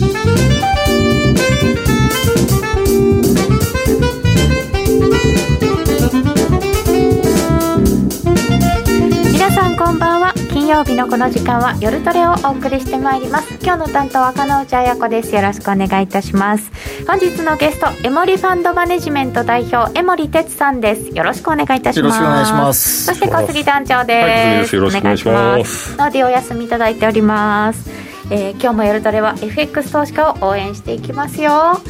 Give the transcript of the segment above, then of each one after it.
皆さんこんばんは。金曜日のこの時間は夜トレをお送りしてまいります。今日の担当は金内彩子です。よろしくお願いいたします。本日のゲストエモリファンドマネジメント代表江森哲さんです。よろしくお願いいたします。よろしくお願いします。そして小杉団長です、はい、よろしくお願いします。ノーディお休みいただいておりますえー、今日も夜トレは FX 投資家を応援していきますよ。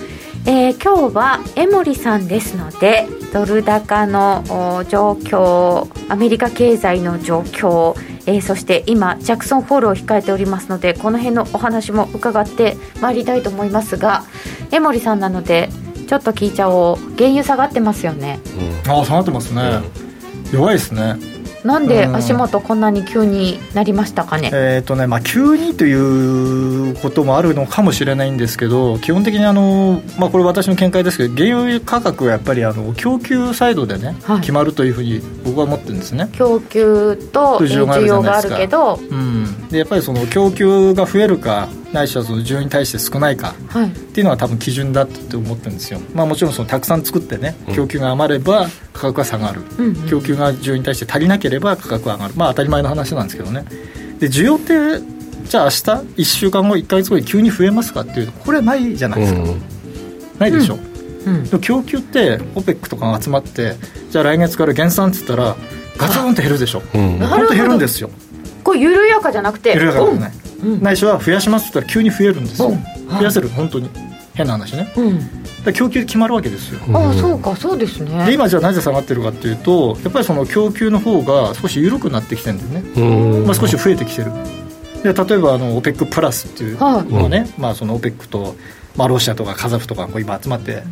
えー、今日は江森さんですのでドル高の状況アメリカ経済の状況、えー、そして今ジャクソンホールを控えておりますのでこの辺のお話も伺ってまいりたいと思いますが江森さんなのでちょっと聞いちゃおう。原油下がってますよね、うん、ああ下がってますね、うん、弱いですねなんで足元こんなに急になりましたかね、えっ、ー、とね、まあ、急にということもあるのかもしれないんですけど基本的にあの、まあ、これ私の見解ですけど原油価格はやっぱりあの供給サイドでね、はい、決まるというふうに僕は思ってるんですね。供給と需要があるけど、うん、でやっぱりその供給が増えるかないしはその需要に対して少ないかっていうのが多分基準だって思ってるんですよ、まあ、もちろんそのたくさん作ってね供給が余れば価格は下がる、うん、供給が需要に対して足りなければ価格は上がる。まあ当たり前の話なんですけどね。で需要ってじゃあ明日1週間後1か月後に急に増えますかっていうとこれはないじゃないですか、うん、ないでしょ、うん、でも供給って OPEC とかが集まってじゃあ来月から減産って言ったらガツンと減るでしょ、うん、本当減るんですよ。これ緩やかじゃなくて緩やかですね、ないしは増やしますって言ったら急に増えるんですよ、増やせる。本当に。変な話ね、うん、供給決まるわけですよ、ああそうかそうですね。で今じゃあなぜ下がってるかっていうとやっぱりその供給の方が少し緩くなってきてるんだよね、まあ、少し増えてきてる。で例えばあの OPEC プラスっていうのはね、はい、まあ、その OPEC と、まあ、ロシアとかカザフとかこう今集まって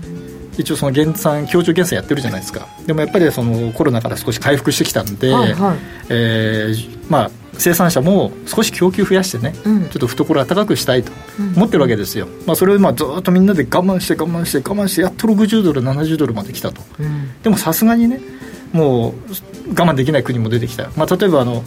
一応その減産協調減産やってるじゃないですか。でもやっぱりそのコロナから少し回復してきたんで、はいはい、えー、まあ生産者も少し供給増やしてね、うん、ちょっと懐温かくしたいと思ってるわけですよ、まあ、それをまあずっとみんなで我慢して我慢して我慢してやっと60ドル70ドルまで来たと、うん、でもさすがにねもう我慢できない国も出てきた、まあ、例えばあの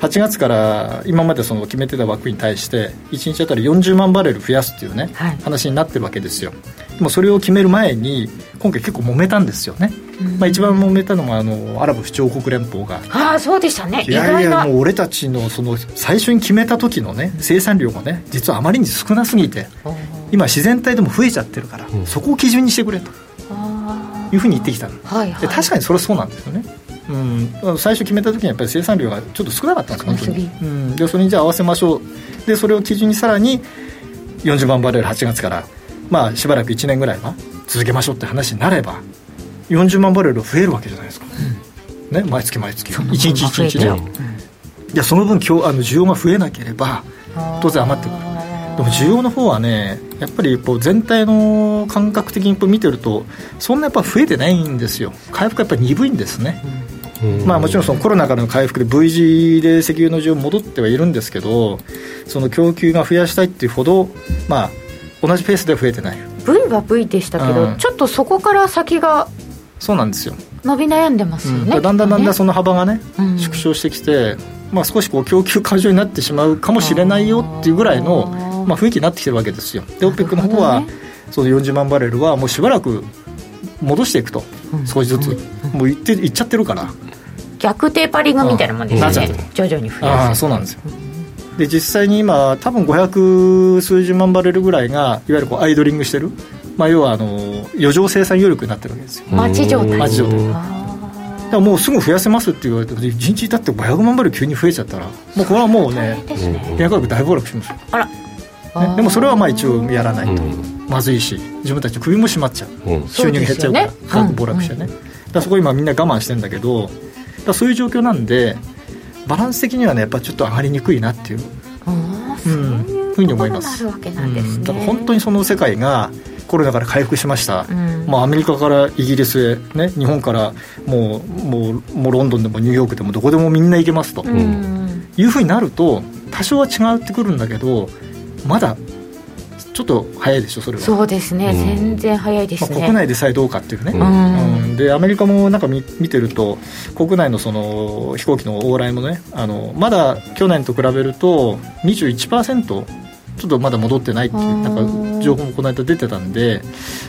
8月から今までその決めてた枠に対して1日あたり40万バレル増やすっていうね、はい、話になってるわけですよ。でもそれを決める前に今回結構揉めたんですよね、まあ、一番揉めたのがあのアラブ首長国連邦が。ああそうでしたね。いやいやもう俺たちのその最初に決めた時のね生産量がね実はあまりに少なすぎて今自然体でも増えちゃってるから、うん、そこを基準にしてくれと。いうふうに言ってきたの、はいはい、で確かにそれはそうなんですよね。うん、最初決めた時にやっぱり生産量がちょっと少なかったんです本当に、うん、でそれにじゃあ合わせましょう。でそれを基準にさらに40万バレル8月からまあしばらく1年ぐらいは続けましょうって話になれば40万バレル増えるわけじゃないですか、うん、ね、毎月毎月。1日1日で、うん、いやその分今日あの需要が増えなければ当然余ってくる。でも需要の方はねやっぱりこう全体の感覚的に見てるとそんなやっぱ増えてないんですよ。回復やっぱり鈍いんですね、まあ、もちろんそのコロナからの回復で V 字で石油の需要戻ってはいるんですけどその供給が増やしたいっていうほど、まあ、同じペースでは増えてない。V は V でしたけど、うん、ちょっとそこから先がそうなんですよ。伸び悩んでますよね、うん、だんだんだんだんその幅がね、うん、縮小してきて、まあ、少しこう供給過剰になってしまうかもしれないよっていうぐらいの、まあ、雰囲気になってきてるわけですよ。で OPEC の方は、ね、その40万バレルはもうしばらく戻していくと、少しずつ、もういっていっちゃってるから。逆テーパリングみたいなもんですね。徐々に増やすあそうなんですよ。で実際に今多分500数十万バレルぐらいがいわゆるこうアイドリングしてる、まあ、要はあの余剰生産余力になってるわけですよ。待ち状態。待ち状態。だからもうすぐ増やせますって言われて1日だって500万バレル急に増えちゃったらもうこれはもうね原価格大暴落しますよ。あら。ね、でもそれはまあ一応やらないと。まずいし自分たち首も締まっちゃう、うん、収入が減っちゃうから価格暴落してね、だそこ今みんな我慢してんだけどだそういう状況なんでバランス的にはねやっぱちょっと上がりにくいなっていう。うん、ふうに思います。だから本当にその世界がコロナから回復しました、うん、まあ、アメリカからイギリスへ、ね、日本からもうもうもうロンドンでもニューヨークでもどこでもみんな行けますと、うん、いうふうになると多少は違ってくるんだけどまだちょっと早いでしょそれは。そうですね、うん、全然早いですね、まあ、国内でさえどうかっていうね、うん、でアメリカもなんか見見てると国内のその飛行機の往来もねあのまだ去年と比べると21%ちょっとまだ戻ってないっていうなんか情報もこの間出てたんで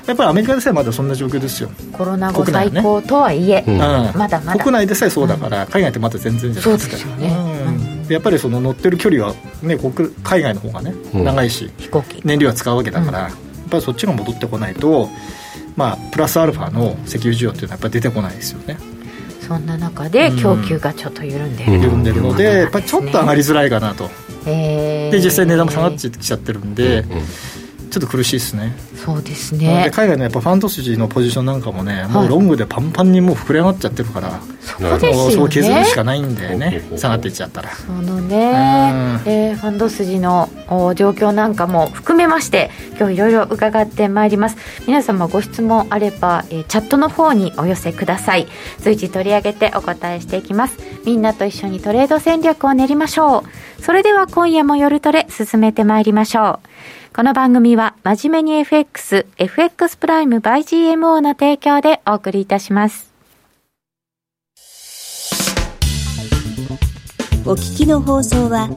やっぱりアメリカでさえまだそんな状況ですよ。コロナ後最高とはいえ、ね、うん、まだまだ。国内でさえそうだから、うん、海外ってまだ全然じゃないですかそうですよね、うん、やっぱりその乗ってる距離は、ね、国海外の方がね長いし、飛行機。燃料は使うわけだから、やっぱりそっちが戻ってこないとまあプラスアルファの石油需要っていうのはやっぱり出てこないですよねそんな中で供給がちょっと緩んでる、緩んでるのでやっぱりちょっと上がりづらいかなと、で実際値段も下がってきちゃってるんで、ちょっと苦しいですね。そうですね。海外のやっぱファンド筋のポジションなんかもね、もうロングでパンパンにもう膨れ上がっちゃってるから、そうですよね。そう削るしかないんでね下がっていっちゃったら。そのね、うん、えー、ファンド筋の状況なんかも含めまして今日いろいろ伺ってまいります。皆様ご質問あれば、えー、チャットの方にお寄せください。随時取り上げてお答えしていきます。みんなと一緒にトレード戦略を練りましょう。それでは今夜も夜トレ進めてまいりましょうこの番組は真面目に FX、FX プライム by GMO の提供でお送りいたします。お聞きの放送は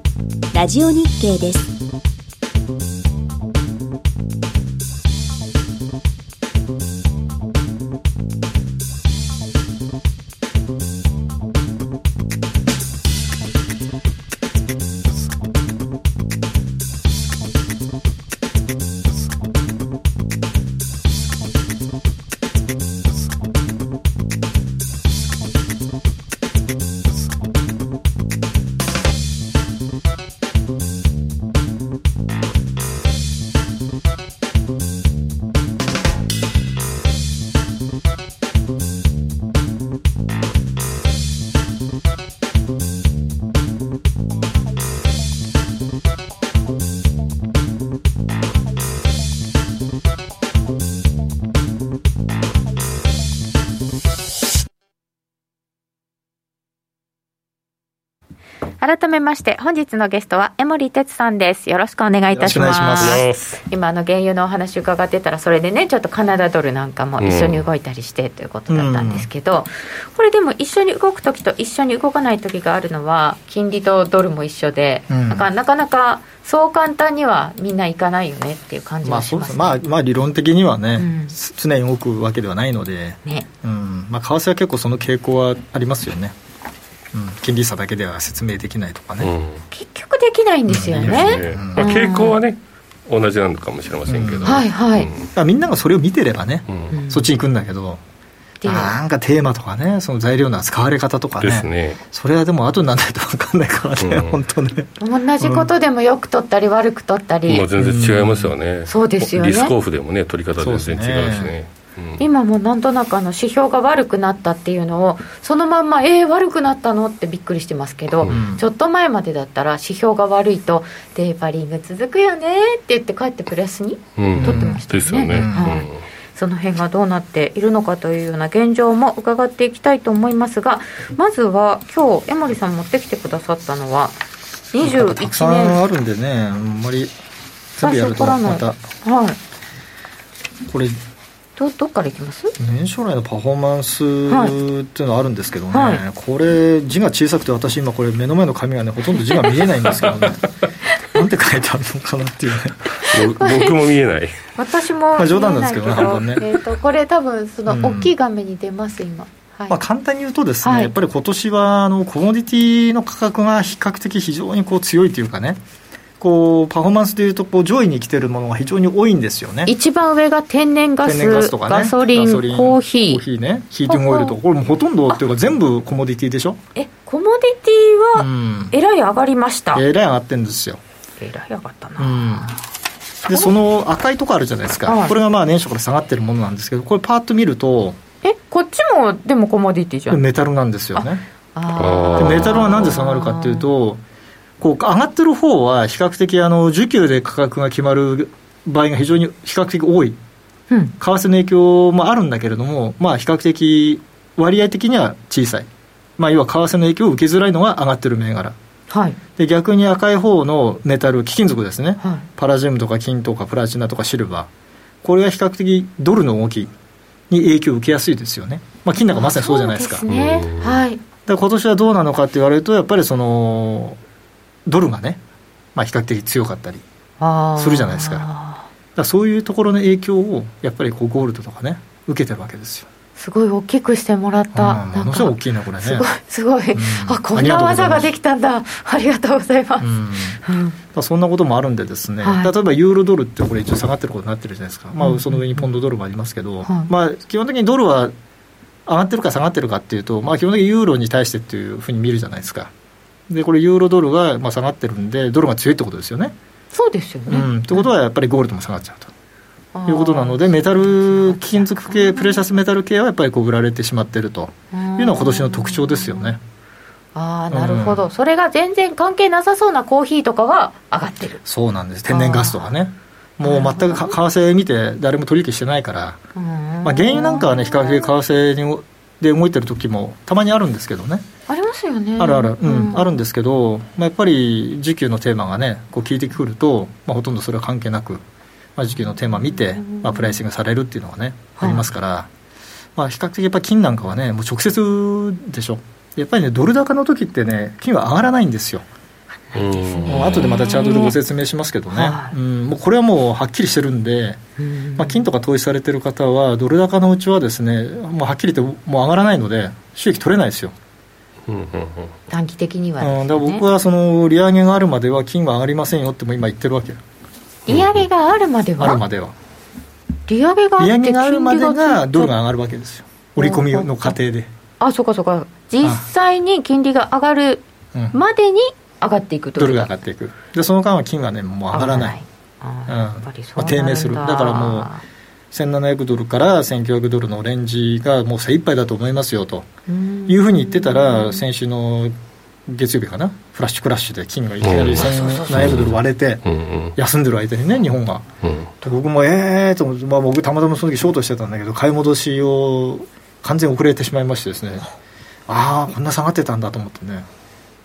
ラジオ日経です。改めまして本日のゲストは江森哲さんです。よろしくお願いいたします。今の原油のお話伺ってたらそれでねちょっとカナダドルなんかも一緒に動いたりして、ということだったんですけど、これでも一緒に動く時と一緒に動かない時があるのは金利とドルも一緒で、うん、なかなかなかそう簡単にはみんないかないよねっていう感じがします、ね、まあ、まあ理論的にはね、うん、常に動くわけではないので、ね。うん。まあ、為替は結構その傾向はありますよね金利差だけでは説明できないとかね、結局できないんですよね,、まあ、傾向はね同じなのかもしれませんけど、はいはい、みんながそれを見てればね、そっちに行くんだけどなんかテーマとかね、その材料の使われ方とかね、ね。それはでも後にならないと分かんないからね、うん、本当ね。同じことでもよく取ったり、悪く取ったり、まあ、全然違いますよね、そうですよねリスクオフでもね、取り方全然違うしね。今もなんとなくあの指標が悪くなったっていうのをそのまんまえー、悪くなったのってびっくりしてますけど、うん、ちょっと前までだったら指標が悪いとデーパリング続くよねって言って帰ってプラスに取ってましたよね。はい、その辺がどうなっているのかというような現状も伺っていきたいと思いますがまずは今日江森さん持ってきてくださったのは21年。たくさんあるんでねあんまり全部やるとまた。はい。これどどっからいきます？年初来のパフォーマンスっていうのはあるんですけどね、はい、これ字が小さくて私今これ目の前の紙がねほとんど字が見えないんですけどね。なんて書いてあるのかなっていうね。僕も見えない。私もまあ冗談なんですけどね半分ね、えーと、これ多分その大きい画面に出ます、今。はい、まあ、簡単に言うとですね、はい、やっぱり今年はあのコモディティの価格が比較的非常にこう強いというかねこうパフォーマンスでいうとこう上位に来てるものが非常に多いんですよね。一番上が天然ガスガスとか、ね、ガソリンコーヒー。コーヒーね。ヒーティングオイルとかこれもほとんどっていうか全部コモディティでしょ？えコモディティはえらい上がりました、うん、えらい上がってるんですよ。えらい上がったな、うん。でその赤いとこあるじゃないですか、はい、これがまあ年初から下がってるものなんですけどこれパーッと見るとえこっちもでもコモディティじゃん。メタルなんですよね。あメタルはなんで下がるかっていうとこう上がってる方は比較的あの需給で価格が決まる場合が非常に比較的多い、うん、為替の影響もあるんだけれども、まあ、比較的割合的には小さい、まあ、要は為替の影響を受けづらいのが上がってる銘柄。はい、で逆に赤い方のメタル貴金属ですね、はい、パラジウムとか金とかプラチナとかシルバー。これが比較的ドルの動きに影響を受けやすいですよね、まあ、金なんかまさにそうじゃないですか。すね。はい、今年はどうなのかって言われるとやっぱりそのドルがね、まあ、比較的強かったり、するじゃないですかだそういうところの影響をやっぱりこうゴールドとかね受けてるわけですよすごい大きくしてもらった。ものすごい大きいな、これね。すごい、すごい。うん、あ、こんな技ができたんだ。ありがとうございます。うん、そんなこともあるんでですね、はい、例えばユーロドルってこれ一応下がってることになってるじゃないですか。まあ、その上にポンドドルもありますけど、まあ、基本的にドルは上がってるか下がってるかっていうと、まあ、基本的にユーロに対してっていうふうに見るじゃないですか。で、これユーロドルがまあ下がってるんで、ドルが強いってことですよね。そうですよね。うん。ってことはやっぱりゴールドも下がっちゃうと。いうことなので、メタル、貴金属系、プレシャスメタル系はやっぱりこう売られてしまっていると。いうのが今年の特徴ですよね。あなるほど、うん、それが全然関係なさそうなコーヒーとかは上がってる。そうなんです。天然ガスとかね。もう全く為替見て誰も取引してないから、まあ、原油なんかはね比較的為替にで動いてる時もたまにあるんですけどね。ありますよね。あるある、うん、うん、あるんですけど、まあ、やっぱり需給のテーマがねこう聞いてくると、まあ、ほとんどそれは関係なくまあ、時給のテーマを見て、まあ、プライシングされるっていうのがね、ありますから、まあ、比較的やっぱ金なんかはね、もう直接でしょ。やっぱりね、ドル高の時ってね、金は上がらないんですよ。もう後でまたチャートでご説明しますけどね、はい、うん、もうこれはもうはっきりしてるんで、まあ、金とか投資されてる方は、ドル高のうちはですね、もうはっきり言ってもう上がらないので、収益取れないですよ。短期的には、ね、うん、だから僕はその利上げがあるまでは金は上がりませんよっても今言ってるわけ。利上げがあるまでは、あるまでは。利上げが利上げがあるまでがドルが上がるわけですよ。織り込みの過程で。あそうかそうか。実際に金利が上がるまでに上がっていくドルが上がっていく。でその間は金はねもう上がらない。あ、うん、まあ、低迷する。だからもう1700ドルから1900ドルのレンジがもう精一杯だと思いますよと。いうふうに言ってたら先週の月曜日かな？フラッシュクラッシュで金がいきなり1700ドル割れて休んでる間にね日本が、うん、僕もええー、と、まあ、僕たまたまその時ショートしてたんだけど買い戻しを完全遅れてしまいましてですね。あ。あこんな下がってたんだと思ってね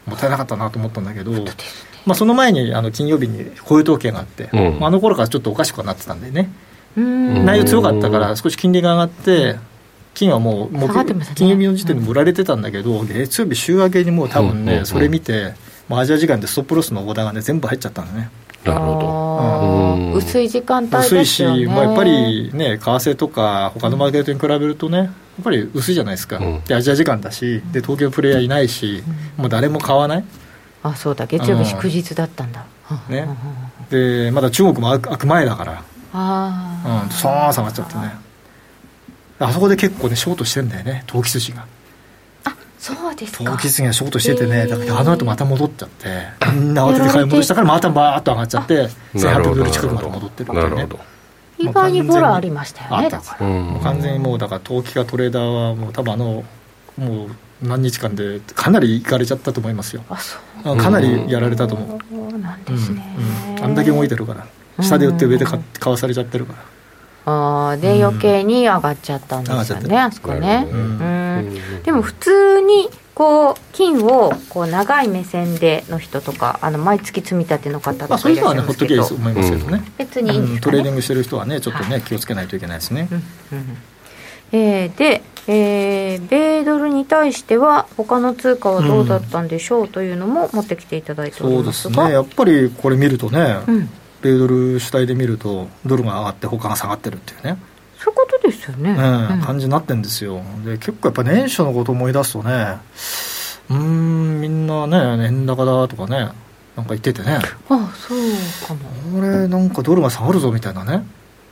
もったいなかったなと思ったんだけど、まあ、その前にあの金曜日に雇用統計があって、うん、あの頃からちょっとおかしくなってたんでね。内容強かったから少し金利が上がって金はもう、もう金曜日の時点で売られてたんだけど、月曜日週明けにもう多分ね、それ見て、アジア時間でストップロスのオーダーがね、全部入っちゃったんだね。なるほど、薄い時間帯ですよ、ね、薄いし、まあ、やっぱりね、為替とか、他のマーケットに比べるとね、やっぱり薄いじゃないですか、うん、でアジア時間だし、で東京プレイヤーいないし、もう誰も買わない。あそうだ、月曜日祝日だったんだ。ね、でまだ中国も開く前だから、あうん、そう下がっちゃってね。あそこで結構ねショートしてんだよね投機筋が。あそうですか。投機筋がショートしててね。だからあの後また戻っちゃって。み んな慌てて買い戻したからまたバーッと上がっちゃって1800ドル近くまで戻ってるってね。意外にボラありましたよね。もう完全にもうだから投機家トレーダーはもう多分あのもう何日間でかなりいかれちゃったと思いますよ。あそう。かなりやられたと思う。なんですね、うん。うん、あんだけ動いてるから。下で売って上で買わされちゃってるから。あで余計に上がっちゃったんですよね、うん、あそこね、うん、でも普通にこう金をこう長い目線での人とかあの毎月積み立ての方とかそういうのはねほっとけいいと思いますけどね、別にいいん。ですか、ね、トレーディングしてる人はねちょっとね、はい、気をつけないといけないですね、うん。えー、で、えー、米ドルに対しては他の通貨はどうだったんでしょうというのも持ってきていただいておりますが、そうですね。やっぱりこれ見るとね、うん。米ドル主体で見ると、ドルが上がって、他が下がってるっていうね。そういうことですよね。うん、感じになってるんですよ。で、結構やっぱ年初のこと思い出すとね、うん、みんなね、円高だとかね、なんか言っててね。ああ、そうかも。これ、なんかドルが下がるぞみたいなね、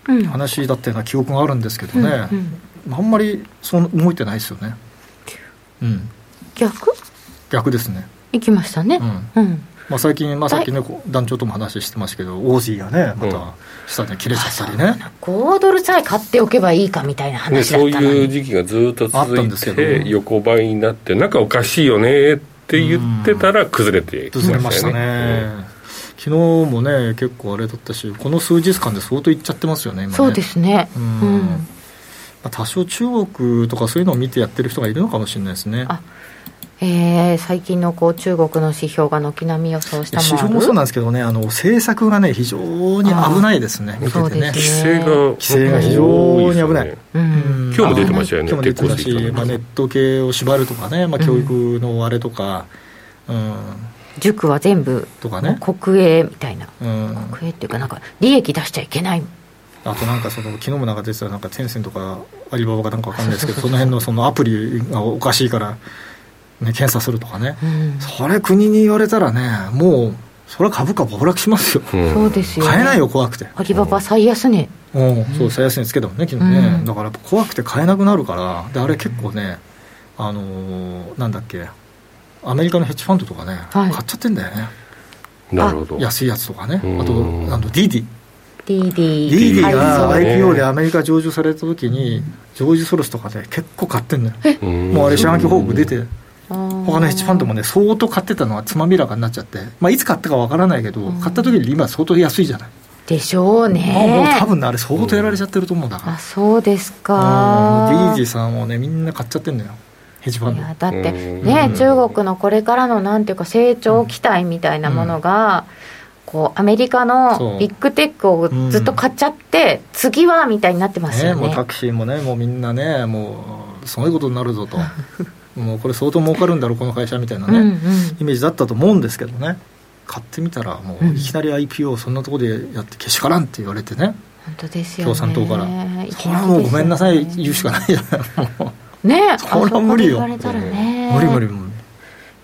うん、話だったような記憶があるんですけどね、うんうん、あんまりそう動いてないですよね。うん。逆？逆ですね。行きましたね。うん。うんまあ、最近、まあ、さっきね、団長とも話してましたけど、オージーがね、また下で切れちゃったりね、うん、5ドルさえ買っておけばいいかみたいな話だったそういう時期がずっと続いて、横ばいになって、なんかおかしいよねって言ってたら、崩れて崩れましたね。昨日もね、結構あれだったし、この数日間で相当いっちゃってますよね、今ね。そうですね。うん、うん。まあ、多少中国とかそういうのを見てやってる人がいるのかもしれないですね。あえー、最近のこう中国の指標が軒並み予想した指標もそうなんですけどね、あの政策がね、非常に危ないですね、見ててね、規制が規制が非常に危ない、うん、今日も出てましたよね、今日も出てたし、まあ、ネット系を縛るとかね、まあ、教育のあれとか、うん、塾は全部とかね。国営みたいな、うん、国営っていうかなんか利益出しちゃいけない。あとなんかその昨日もなんか出てたなんかテンセンとかアリババかなんかわかんないですけどその辺のそのアプリがおかしいから、ね、検査するとかね、うん、それ国に言われたらねもうそれは株価暴落しますよ、うん、そうですよ、ね、買えないよ怖くて。アリババ最安値。うん、そう最安値つけたもんね昨日ね、うん、だから怖くて買えなくなるからであれ結構ねあのー、なんだっけアメリカのヘッジファンドとかね、はい、買っちゃってんだよね。なるほど。安いやつとかね。あとあのディーディーディーディが IPO でアメリカ上場された時にジョージ・ソロスとかで結構買ってんのよ。もうあれ四半期報告出て他のヘッジファンドもね相当買ってたのはつまびらかになっちゃって、まあ、いつ買ったかわからないけど買った時に今相当安いじゃない。でしょうね、もう多分ねあれ相当やられちゃってると思うんだから、あそうですか。ディージーさんもねみんな買っちゃってんのよ。ヘッジファンドだってね中国のこれからのなんていうか成長期待みたいなものが、うんこうアメリカのビッグテックをずっと買っちゃって、うん、次はみたいになってますよね、ね、もうタクシーもねもうみんなねもうすごいことになるぞと もうこれ相当儲かるんだろうこの会社みたいなね、うんうん、イメージだったと思うんですけどね。買ってみたらもういきなり IPO そんなところでやってけしからんって言われてね。本当ですよ、共産党から。それはもうごめんなさい言うしかないじゃないねそれは無理よ、ね、無理無理無理。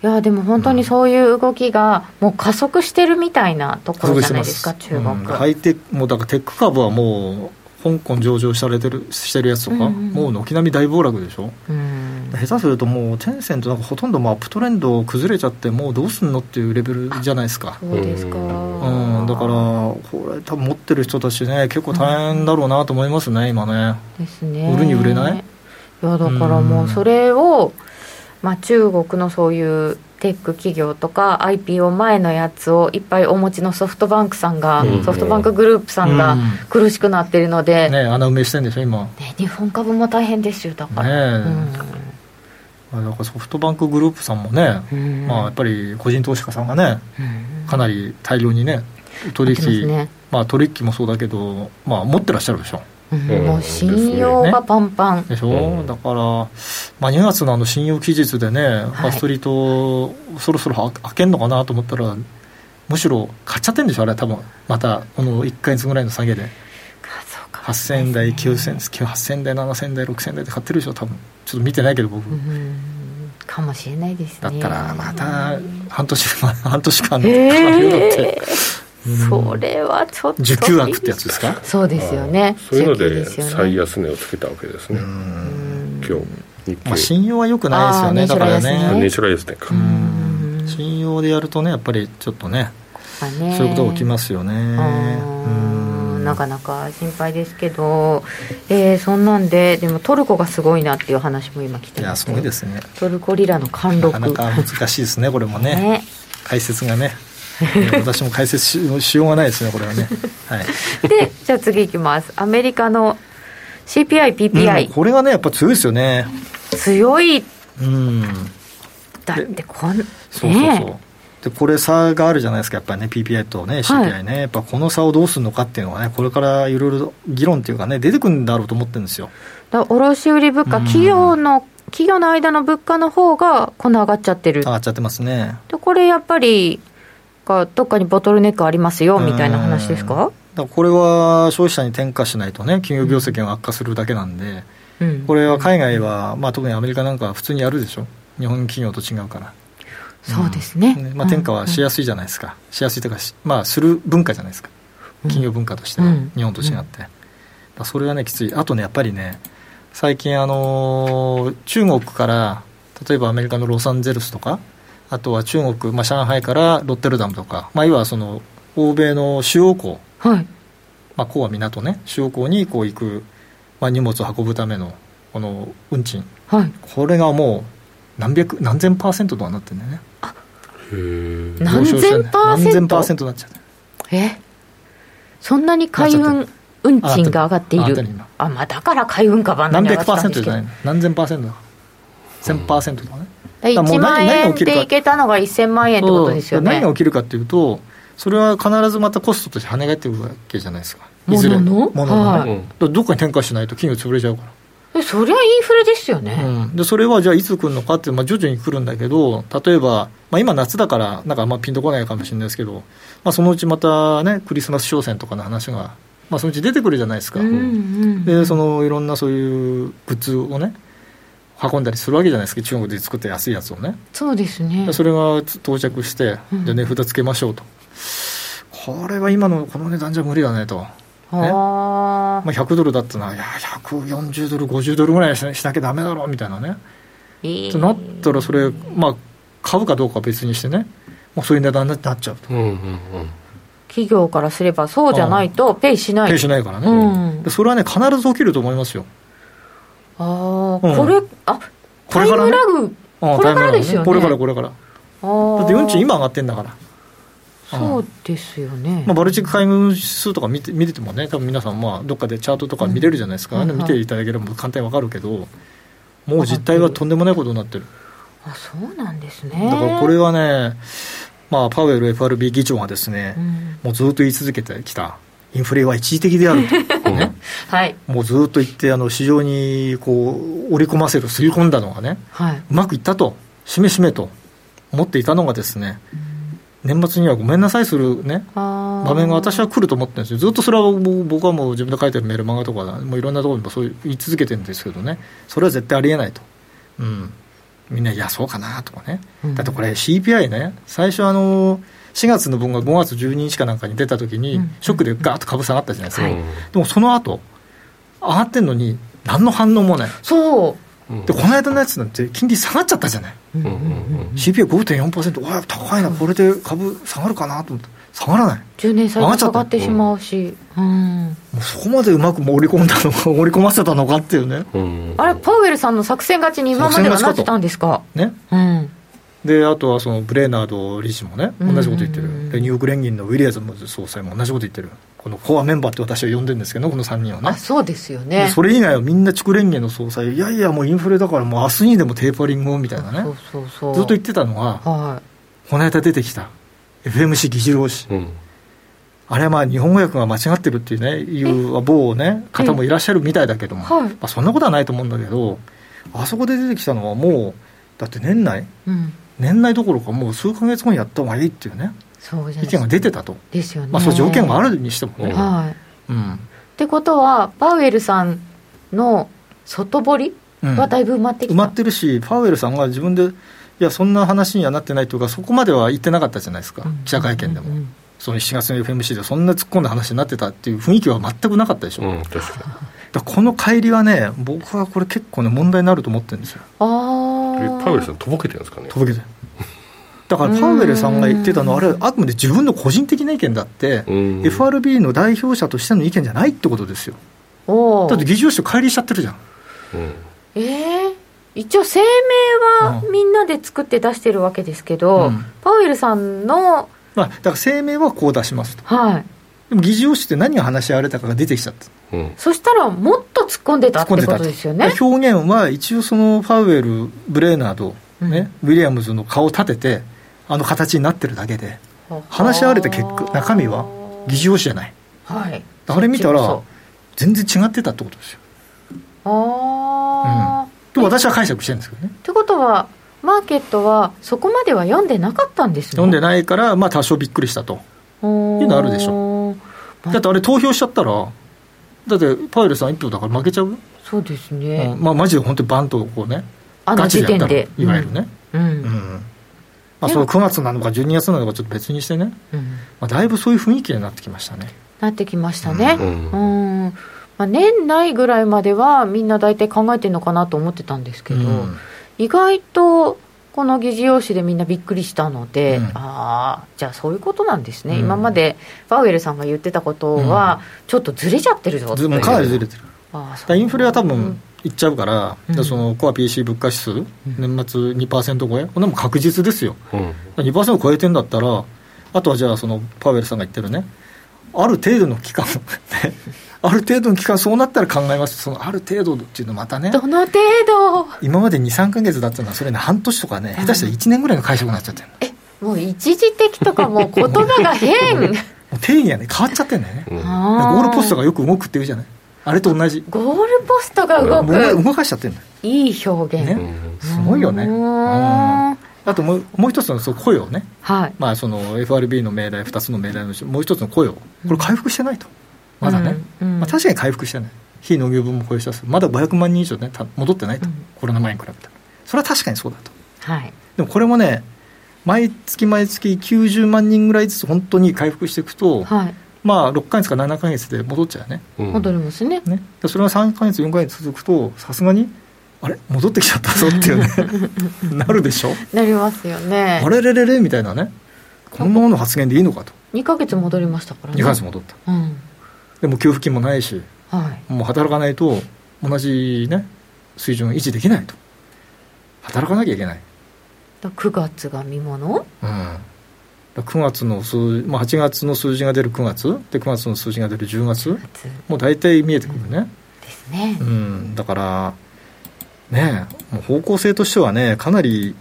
いやでも本当にそういう動きがもう加速してるみたいなところじゃないですか、中国、うん、ハイテもうだからテック株はもう香港上場されてるしてるやつとか、うん、もう軒並み大暴落でしょ、うん、下手するともうテンセントなんかほとんどもアップトレンド崩れちゃってもうどうすんのっていうレベルじゃないですか。そうですか、うん、だからこれ多分持ってる人たちね結構大変だろうなと思いますね、今ね。ですね。売るに売れない？いやだからもうそれを、まあ、中国のそういうテック企業とか IPO 前のやつをいっぱいお持ちのソフトバンクさんが、うん、ソフトバンクグループさんが苦しくなってるので、うん、ね穴埋めしてんでしょ今、ね、日本株も大変ですよだから、ねうん、だからソフトバンクグループさんもね、まあ、やっぱり個人投資家さんがね、かなり大量にね取引、ね、まあ取引もそうだけど、まあ、持ってらっしゃるでしょもう信用がパンパン。でしょ、うん、だから、まあ、2月のあの信用期日でね、はい、ファーストリートそろそろ開けんのかなと思ったらむしろ買っちゃってるんでしょあれ多分。またこの1か月ぐらいの下げで。8000円台9000円8000円台7000円台6000円台で買ってるでしょ多分。ちょっと見てないけど僕。かもしれないですね。だったらまた半年 半年間かかるよってそれはちょっと受給枠ってやつですか？そうですよねそういうので最安値をつけたわけですね。今日まあ、信用はよくないですよねだからね。ネチュラ安値。か。信用でやるとねやっぱりちょっとねそういうことが起きますよね。なかなか心配ですけど、えー、そんなんででもトルコがすごいなっていう話も今来てます。いやすごいですね。トルコリラの貫禄。なかなか難しいですねこれもね。ね。解説がね私も解説ししようがないですねこれはね、はい、でじゃあ次いきます。アメリカの CPI、PPI、うん、これがねやっぱ強いですよね。強い、うん、だってこん、ね、そうそうそう。でこれ差があるじゃないですかやっぱりね PPI とね CPI ね、はい、やっぱこの差をどうするのかっていうのはねこれからいろいろ議論っていうかね出てくるんだろうと思ってるんですよ。だ卸売物価、企業の企業の間の物価の方がこの上がっちゃってる。上がっちゃってますね。でこれやっぱりかどっかにボトルネックありますよみたいな話ですか？だこれは消費者に転嫁しないとね企業業績が悪化するだけなんで、うん、これは海外は、まあ、特にアメリカなんかは普通にやるでしょ？日本企業と違うから。そうですね、うん、まあ、転嫁はしやすいじゃないですか、しやすいというか、まあ、する文化じゃないですか。企業文化としては、日本と違って、それはねきつい。あとねやっぱりね最近あのー、中国から例えばアメリカのロサンゼルスとかあとは中国、まあ、上海からロッテルダムとか、まあ、いわばその欧米の主要港、はい、まあ、港は港ね、主要港にこう行く、まあ、荷物を運ぶためのこの運賃、はい、これがもう何百、何千パーセントとはなってるんだよね。何千パーセント？何千パーセントなっちゃう。え？そんなに海運運賃が上がっている？あまあ、だから海運かばん何百パーセントじゃない何千パーセントだ？千パーセントとかね、1万円でいけたのが1000万円ってことですよね。何が起きるかっていうとそれは必ずまたコストとして跳ね返ってくるわけじゃないですか。いずれもの？のね、はい、どっかに転嫁しないと企業潰れちゃうから。そりゃインフレですよね、うん、でそれはじゃあいつ来るのかって、まあ、徐々に来るんだけど例えば、まあ、今夏だからなんかあんまピンとこないかもしれないですけど、まあ、そのうちまたねクリスマス商戦とかの話が、まあ、そのうち出てくるじゃないですか、うんうん、でそのいろんなそういうグッズをね運んだりするわけじゃないですか。中国で作った安いやつをね。そうですね。それが到着して、じゃ値札つけましょうと、これは今のこの値段じゃ無理だねと。ね。まあ、100ドルだったらいや140ドル50ドルぐらいしなきゃだめだろみたいなね、えー、となったらそれ、まあ、買うかどうかは別にしてね、まあ、そういう値段になっちゃうと、うんうんうん、企業からすればそうじゃないとペイしない。ペイしないからね、うん、でそれはね必ず起きると思いますよ。ああ、うん、これあこれからね、これからですよね。これからこれから。だって運賃今上がってんだから。そうですよね、まあ、バルチック海軍指数とか見て見ててもね多分皆さんまあどっかでチャートとか見れるじゃないですか、うん、見ていただければ簡単に分かるけどもう実態はとんでもないことになってる。あそうなんですね。だからこれはね、まあ、パウエル FRB 議長がですね、うん、もうずっと言い続けてきたインフレは一時的であると、ね。はい、もうずっと言ってあの市場にこう織り込ませるすり込んだのがね、はい、うまくいったと。しめしめと。思っていたのがですね、うん。年末にはごめんなさいするね、場面が私は来ると思ってるんですよ、ずっとそれは僕はもう自分で書いてるメール、漫画とか、もういろんなところにもそう言い続けてるんですけどね、それは絶対ありえないと。うん。みんな、いや、そうかなとかね、だってこれ、CPI ね、最初、あの4月の分が5月12日かなんかに出たときに、ショックでガーッと株下がったじゃないですか、でもその後上がってんのに、何の反応もない。そう。でこの間のやつなんて金利下がっちゃったじゃない、うん。うんうん、CPI5.4% わ高いな。これで株下がるかなと思って。下がらない。10年債が下がってしまうし、うん、もうそこまでうまく盛り込んだのか 盛り込ませたのかっていうね、うん、あれパウエルさんの作戦勝ちに今まではなってたんですか？ね、うん、であとはそのブレーナード理事もね同じこと言ってる、でニューヨーク連銀のウィリアムズ総裁も同じこと言ってる。このコアメンバーって私は呼んでるんですけどこの3人はね。あそうですよね。それ以外はみんな地区連銀の総裁。いやいやもうインフレだからもう明日にでもテーパリングをみたいなね。そうそうそう。ずっと言ってたのが、はい、この間出てきた FMC 議事録紙、うん、あれはまあ日本語訳が間違ってるっていうねいう某ね方もいらっしゃるみたいだけども、はい、まあ、そんなことはないと思うんだけどあそこで出てきたのはもうだって年内、うん、年内どころかもう数か月後にやった方がいいっていうね。そう意見が出てたと。ですよね、まあ、そう条件があるにしてもね。はい。うん、ってことはパウエルさんの外堀はだいぶ埋まってきた、埋まってるしパウエルさんが自分でいやそんな話にはなってないというかそこまでは言ってなかったじゃないですか、うん、記者会見でも、うんうん、その7月の FMC でそんな突っ込んだ話になってたっていう雰囲気は全くなかったでしょ、うん、確かにだこの乖離はね僕はこれ結構ね問題になると思ってるんですよ。ああパウエルさんとぼけてるんですかね？とぼけてる。だからパウエルさんが言ってたのは、あれはあくまで自分の個人的な意見だって、FRB の代表者としての意見じゃないってことですよ。だって議事要旨と乖離しちゃってるじゃん。ええー、一応声明はみんなで作って出してるわけですけど、うん、パウエルさんの、まあ、だから声明はこう出しますと。はい。でも議事要旨って何が話し合われたかが出てきちゃった。うん、そしたらもっと突っ込んでたってことですよね。表現は一応そのパウエルブレーナード、ね、うん、ウィリアムズの顔を立ててあの形になってるだけで話し合われた結果中身は議事要旨じゃない、はい、あれ見たら全然違ってたってことですよ。ああ、うん、と私は解釈してるんですけどね。ってことはマーケットはそこまでは読んでなかったんですね。読んでないからまあ多少びっくりしたと。いうのあるでしょだってあれ投票しちゃったらだってパウエルさん一票だから負けちゃうそうですね、うん、まあマジで本当にバンとこうねあの時点でいわゆるね。うん、うん。まあ、その9月なのか12月なのかちょっと別にしてね、うん、まあ、だいぶそういう雰囲気になってきましたね。なってきましたね。うん、うん。まあ、年内ぐらいまではみんな大体考えてるのかなと思ってたんですけど、うん、意外とこの議事要旨でみんなびっくりしたので、うん、ああじゃあそういうことなんですね、うん、今までパウエルさんが言ってたことはちょっとずれちゃってるぞもう。かなりずれてる。インフレは多分いっちゃうから、うん、そのコア PC 物価指数、うん、年末2%超え、こんなも確実ですよ、うん、2%超えてんだったら、あとはじゃあ、そのパウエルさんが言ってるね、ある程度の期間、ある程度の期間、そうなったら考えます、そのある程度っていうのまたね、どの程度？今まで2、3か月だったのは、それね、半年とかね、下手したら1年ぐらいの解釈になっちゃってるえもう一時的とか、もう言葉が変。定義がね、変わっちゃってるんだよね、ゴールポストがよく動くっていうじゃない？あれと同じ。ゴールポストが動く。動かしちゃってるんだいい表現、ね、すごいよね。うん。あともうもう一つのその声をね、はい。まあ、その FRB の命題2つの命題のもう一つの声を。これ回復してないと、まだね、うんうん、まあ、確かに回復してない。非農業分も超えしたまだ500万人以上ね戻ってないと、うん、コロナ前に比べたらそれは確かにそうだと、はい、でもこれもね毎月毎月90万人ぐらいずつ本当に回復していくと、はい、まあ6か月か7か月で戻っちゃうね、うん、戻りますね。ね。それが3か月4か月続くとさすがにあれ？戻ってきちゃったぞっていうね。なるでしょ？なりますよね。あれれれれ？みたいなね。こんなもの発言でいいのかと。2か月戻りましたからね。2か月戻った、うん、でも給付金もないし、はい、もう働かないと同じね水準を維持できないと。働かなきゃいけない。9月が見もの、うん、9月の数、まあ、8月の数字が出る9月。で9月の数字が出る10月。もう大体見えてくるね、うん、ですね、うん、だからねもう方向性としてはねかなり、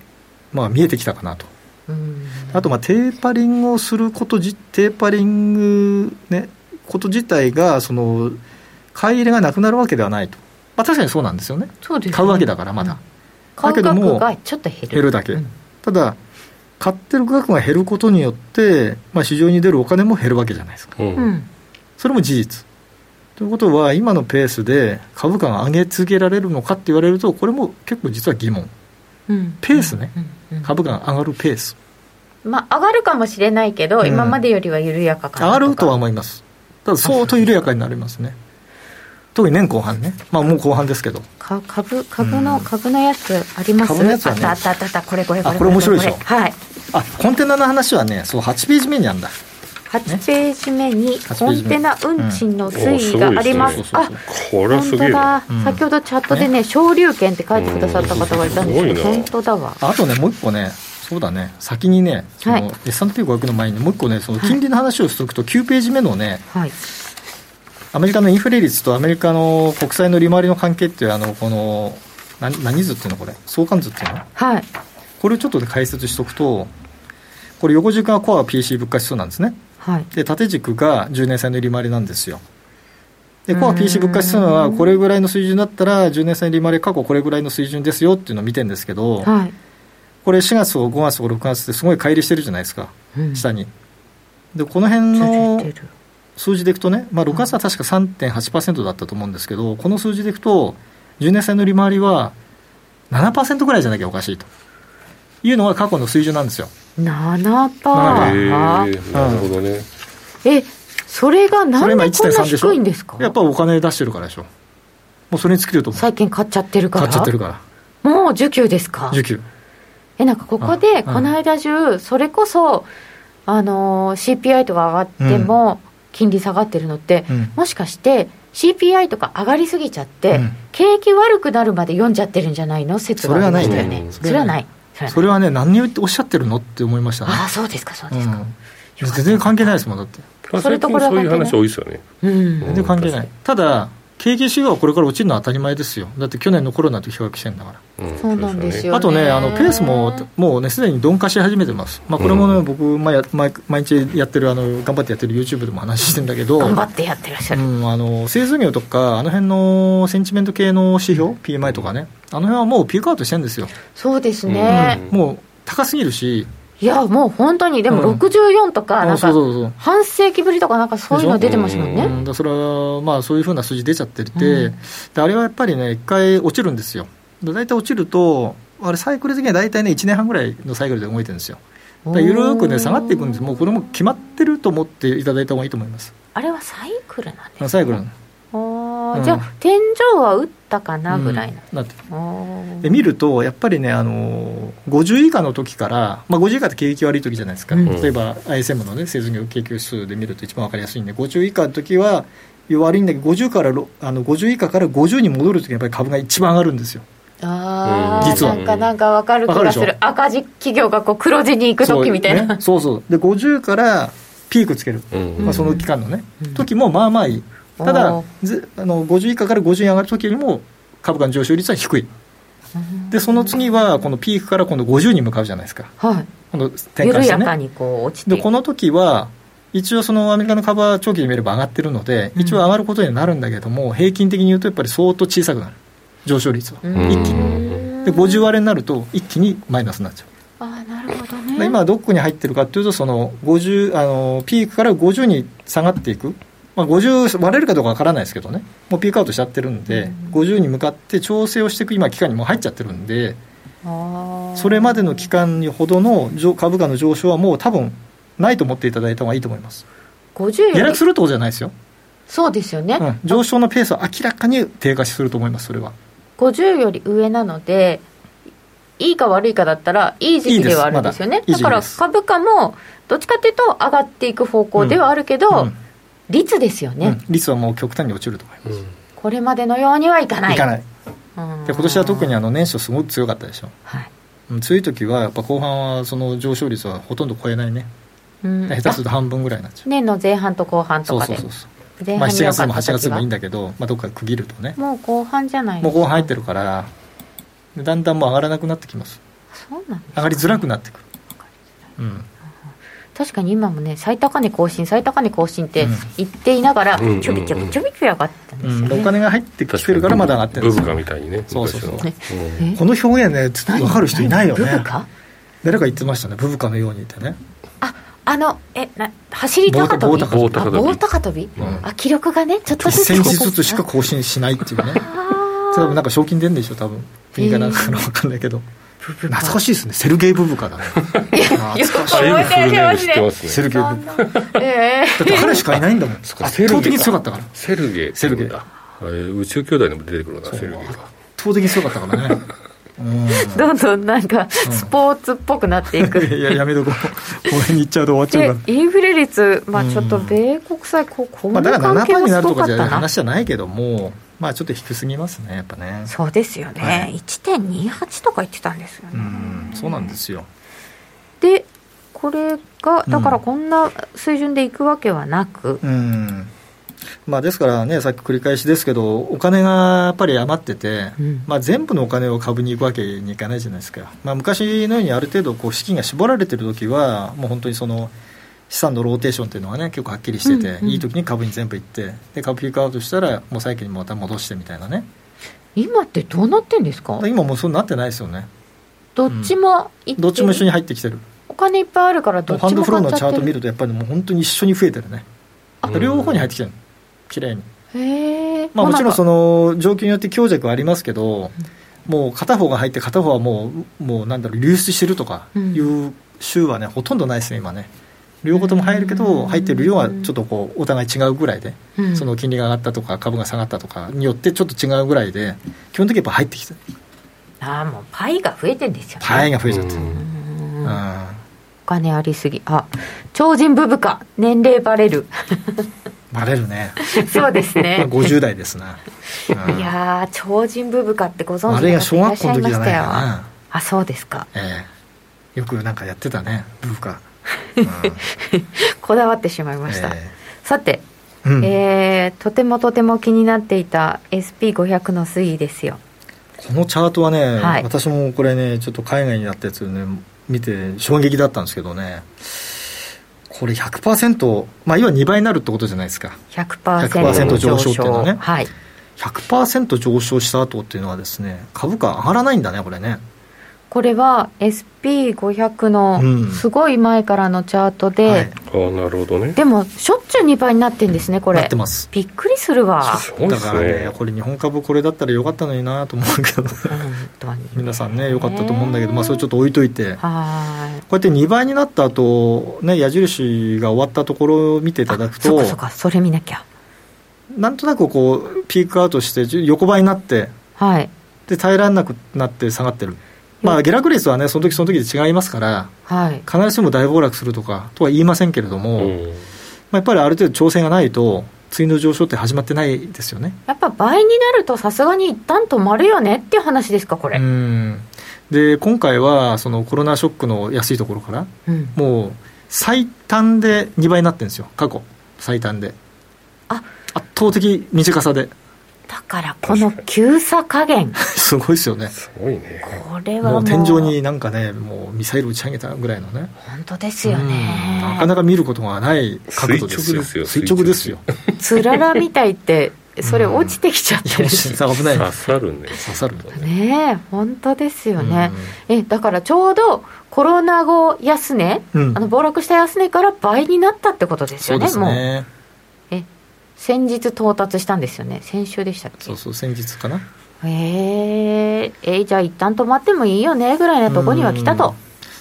まあ、見えてきたかなと、うん、あとまあテーパリングをすることじテーパリングねこと自体がその買い入れがなくなるわけではないと、まあ、確かにそうなんですよね、ね、買うわけだからまだ、だけどもちょっと減る。減るだけ、ただ買ってる額が減ることによって、まあ、市場に出るお金も減るわけじゃないですか、うん、それも事実。ということは今のペースで株価が上げ続けられるのかって言われるとこれも結構実は疑問、うん、ペースね、うん、株価が上がるペース。まあ上がるかもしれないけど、今までよりは緩やかかな上がるとは思います。ただ相当緩やかになりますね。特に年後半ね。まあもう後半ですけど。か株株の、株のやつあります？株のやつは、ね、あったあったあったこれこれこれこれ面白いでしょ？はい。あコンテナの話はねそう8ページ目にあるんだ。8ページ目にコンテナ運賃の推移があります。あ、これすげえ先ほどチャットでね、昇竜券って書いてくださった方がいたんですけど、本当だわ。あとね、もう一個ね、そうだね、先にね、その S&P500 の前にもう一個ね、その金利の話をしておくと、9ページ目のね、はい、アメリカのインフレ率とアメリカの国債の利回りの関係っていう、あのこの何何図っていうの、これ、相関図っていうの、はい、これをちょっと解説しておくと、これ横軸がコア PC 物価指数なんですね。はい、で縦軸が10年債の利回りなんですよ。でコア PC 物価指数はこれぐらいの水準だったら10年債利回り過去これぐらいの水準ですよっていうのを見てるんですけど、はい、これ4月と5月と6月ってすごい乖離してるじゃないですか、うん、下に。でこの辺の数字でいくとね、まあ、6月は確か3.8%だったと思うんですけど、この数字でいくと10年債の利回りは7%ぐらいじゃなきゃおかしいと。いうのが過去の水準なんですよ。7%パー。なるほどね。えそれがなんでこんな低いんですか？やっぱお金出してるからでしょ。もうそれに尽きると思う。債券買っちゃってるから。買っちゃってるから。もう受給ですか？受給えなんかここでこの間中それこそあの CPI とか上がっても金利下がってるのって、もしかして CPI とか上がりすぎちゃって、景気悪くなるまで読んじゃってるんじゃないの？説がありましたよね。それはないそれはね何をおっしゃってるのって思いましたね。ああそうですかそうですか、全然関係ないですもんだって。それとこれそういう話多いですよね、うん、全然関係ない。ただ景気指標はこれから落ちるのは当たり前ですよ。だって去年のコロナと比較してんだから、うん、そうなんですよ、あとねあのペースももうねすでに鈍化し始めてます、まあ、これもね、うん、僕毎毎日やってるあの頑張ってやってる YouTube でも話してるんだけど。頑張ってやってらっしゃる、うん、あの製造業とかあの辺のセンチメント系の指標 PMI とかね。あの辺はもうピークアウトしてるんですよ。そうですね、もう高すぎるしいやもう本当にでも64とかなんか半世紀ぶりとかなんかそういうの出てますもんね、うん、それはまあそういうふうな数字出ちゃってて、うん、であれはやっぱりね一回落ちるんですよ。大体落ちるとあれサイクル的には大体ね1年半ぐらいのサイクルで動いてるんですよ。ゆるくね下がっていくんです。もうこれも決まってると思っていただいた方がいいと思います。あれはサイクルなんですか、サイクルじゃあ、天井は打ったかなぐらいな、うん、で見るとやっぱりねあの50以下の時から、まあ、50以下って景気悪い時じゃないですか、うん、例えば ISM のね製造業景気指数で見ると一番分かりやすいんで50以下の時は悪いんだけど50からあの50以下から50に戻るときやっぱり株が一番上がるんですよ。ああ、実は。なんかなんか分かる気がする。赤字企業がこう黒字に行く時みたいな。そう,、そう。で50からピークつける、まあ、その期間のね、時もまあまあいいただあの50以下から50に上がるときよりも株価の上昇率は低い。でその次はこのピークから今度50に向かうじゃないですか、はい、今度転換して、ね、緩やかにこう落ちて。でこの時は一応そのアメリカの株は長期で見れば上がってるので、一応上がることになるんだけども、平均的に言うとやっぱり相当小さくなる。上昇率は。一気に。で50割れになると一気にマイナスになっちゃう。あなるほどね。今どこに入ってるかというとその50あのピークから50に下がっていくまあ、50割れるかどうかわからないですけどね、もうピークアウトしちゃってるんで、うん、50に向かって調整をしていく今、期間にもう入っちゃってるんで、それまでの期間にほどの株価の上昇はもう多分ないと思っていただいた方がいいと思います。50下落するってことじゃないですよ。そうですよね、うん、上昇のペースは明らかに低下すると思います、それは。50より上なので、いいか悪いかだったら、いい時期ではあるんですよね。いいだ。から株価も、どっちかっていうと、上がっていく方向ではあるけど、うんうん、率ですよね、率はもう極端に落ちると思います。これまでのようにはいかない。いかない。で今年は特にあの年初すごく強かったでしょ。はい。強い時はやっぱ後半はその上昇率はほとんど超えないね。うん、下手すると半分ぐらいになっちゃう。年の前半と後半とかで。そうそうそうまあ、7月でも8月でもいいんだけど、まあ、どっか区切るとねもう後半じゃないもう後半入ってるからだんだんもう上がらなくなってきますそうなん上がりづらくなってくる、うん、確かに今もね最高値更新最高値更新って言っていながら、うん、ちょびちょびちょびちょび上がったんですよね、うん、お金が入ってきてるからまだ上がってるんですよ。ブブカみたいにねそうそうそう、ね、この表現ね分かる人いないよね。ブブカ誰か言ってましたねブブカのようにってね。あのえな走り高跳び？棒高跳び、うん、あ記録がねちょっとずつ1センチずつしか更新しないっていうね。多分なんか賞金出るんでしょ多分。国かなんかの分かんないけど懐かしいですね。セルゲイ・ブブカだね。懐かしい。セルゲイ・ブブカ。えだって彼しかいないんだもん。圧倒的に強かったから。セルゲイ。セルゲイ。宇宙兄弟にも出てくるなセルゲイが圧倒的に強かったからね。どんどんなんかスポーツっぽくなっていく、いややめとこう。これに行っちゃうと終わっちゃうから。インフレ率まあちょっと米国債ここまあ、だから7%になるとかじゃ話じゃないけどもまあちょっと低すぎますねやっぱね。そうですよね、はい、1.28とか言ってたんですよね。うんそうなんですよ。でこれがだからこんな水準でいくわけはなく、うん、うん。まあ、ですからね、さっき繰り返しですけど、お金がやっぱり余ってて、うん、まあ、全部のお金を株に行くわけにいかないじゃないですか、まあ、昔のようにある程度こう資金が絞られてる時は、もう本当にその資産のローテーションっていうのがね、結構はっきりしてて、うんうん、いい時に株に全部行って、で株ピークアウトしたら、もう債券にまた戻してみたいなね。今ってどうなってんですか？今もうそうなってないですよね。どっちも、うん、どっちも一緒に入ってきてる。お金いっぱいあるからどっちもファンドフローのチャート見るとやっぱりもう本当に一緒に増えてるね。両方に入ってきてる。綺麗にへまあ、もちろんその状況によって強弱はありますけど、もう片方が入って片方はもうもうなんだろう流出してるとかいう週はね、ほとんどないですね今ね両方とも入るけど入ってる量はちょっとこうお互い違うぐらいで、その金利が上がったとか株が下がったとかによってちょっと違うぐらいで基本的にやっぱ入ってきて。ああもうパイが増えてんですよね。パイが増えちゃってうん。お金ありすぎ。あ超人ブブカ。年齢バレる。バレるね。そうですね。50代ですな、うん、いや超人ブブカってご存知の方いらっしゃいましたよ。あそうですか。ええ。よくなんかやってたねブブカ、うん、こだわってしまいました、えー、さて、うん、えー、とてもとても気になっていた SP500 の推移ですよこのチャートはね、はい、私もこれねちょっと海外になったやつね見て衝撃だったんですけどねこれ100%、まあ、要は2倍になるってことじゃないですか。100%, 100上昇っていうのはね。はい。100%上昇した後っていうのはですね、株価上がらないんだね、これね。これは SP500 のすごい前からのチャートで、はい、あなるほどね。でもしょっちゅう2倍になってんですねこれ。なってます。びっくりするわ。だからねこれ日本株これだったらよかったのになと思うけど。皆さんねよかったと思うんだけどまあそれちょっと置いといて。はい。こうやって2倍になった後ね矢印が終わったところを見ていただくとそうかそうかそれ見なきゃ。なんとなくこうピークアウトして横ばいになってはい。で耐えられなくなって下がってるまあ、下落率はね、その時その時で違いますから、はい、必ずしも大暴落するとかとは言いませんけれども、うん、まあ、やっぱりある程度調整がないと、次の上昇って始まってないですよね。やっぱ倍になると、さすがに一旦止まるよねっていう話ですか、これ。うん。で今回はそのコロナショックの安いところから、うん、もう最短で2倍になってるんですよ、過去、最短で。あ。圧倒的短さで。だからこの急差加減。すごいですよね。すごいね。これはもう。天井になんかねもうミサイル打ち上げたぐらいのね。本当ですよね。なかなか見ることがない角度ですよ。垂直ですよつららみたいってそれ落ちてきちゃってる。し、うん、危ない。刺さるね。刺さるね。え本当ですよね、えだからちょうどコロナ後安値、うん、あの暴落した安値から倍になったってことですよねそうですね。え先日到達したんですよね。先週でしたっけ？そうそう先日かな。えー、えー、じゃあ一旦止まってもいいよねぐらいなとこには来たと、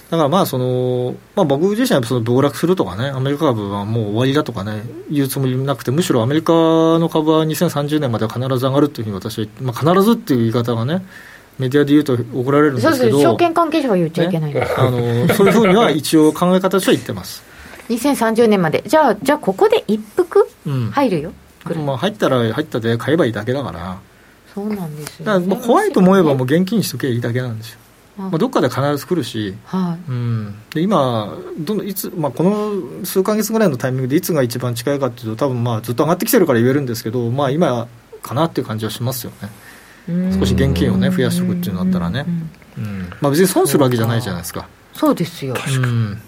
だからまあその、まあ、僕自身はその暴落するとかね、アメリカ株はもう終わりだとかね、言うつもりなくて、むしろアメリカの株は2030年までは必ず上がるというふうに私は、まあ、必ずっていう言い方がね、メディアで言うと怒られるんですけど、そう証券関係者は言っちゃいけない、ね、あのそういうふうには一応考え方としては言ってます。2030年まで、じゃあ、じゃあここで一服、入るよ、うん、まあ、入ったら入ったで買えばいいだけだから、そうなんですよ、ね、だから怖いと思えば、もう現金にしとけばいいだけなんですよ。まあ、どっかで必ず来るし、はい。うん、で今どんどんいつ、まあ、この数か月ぐらいのタイミングでいつが一番近いかというと多分まあずっと上がってきてるから言えるんですけど、まあ、今かなっていう感じはしますよね。少し現金をね増やしておくっていうのだったらね、うん。まあ、別に損するわけじゃないじゃないですか。そうですよ、うん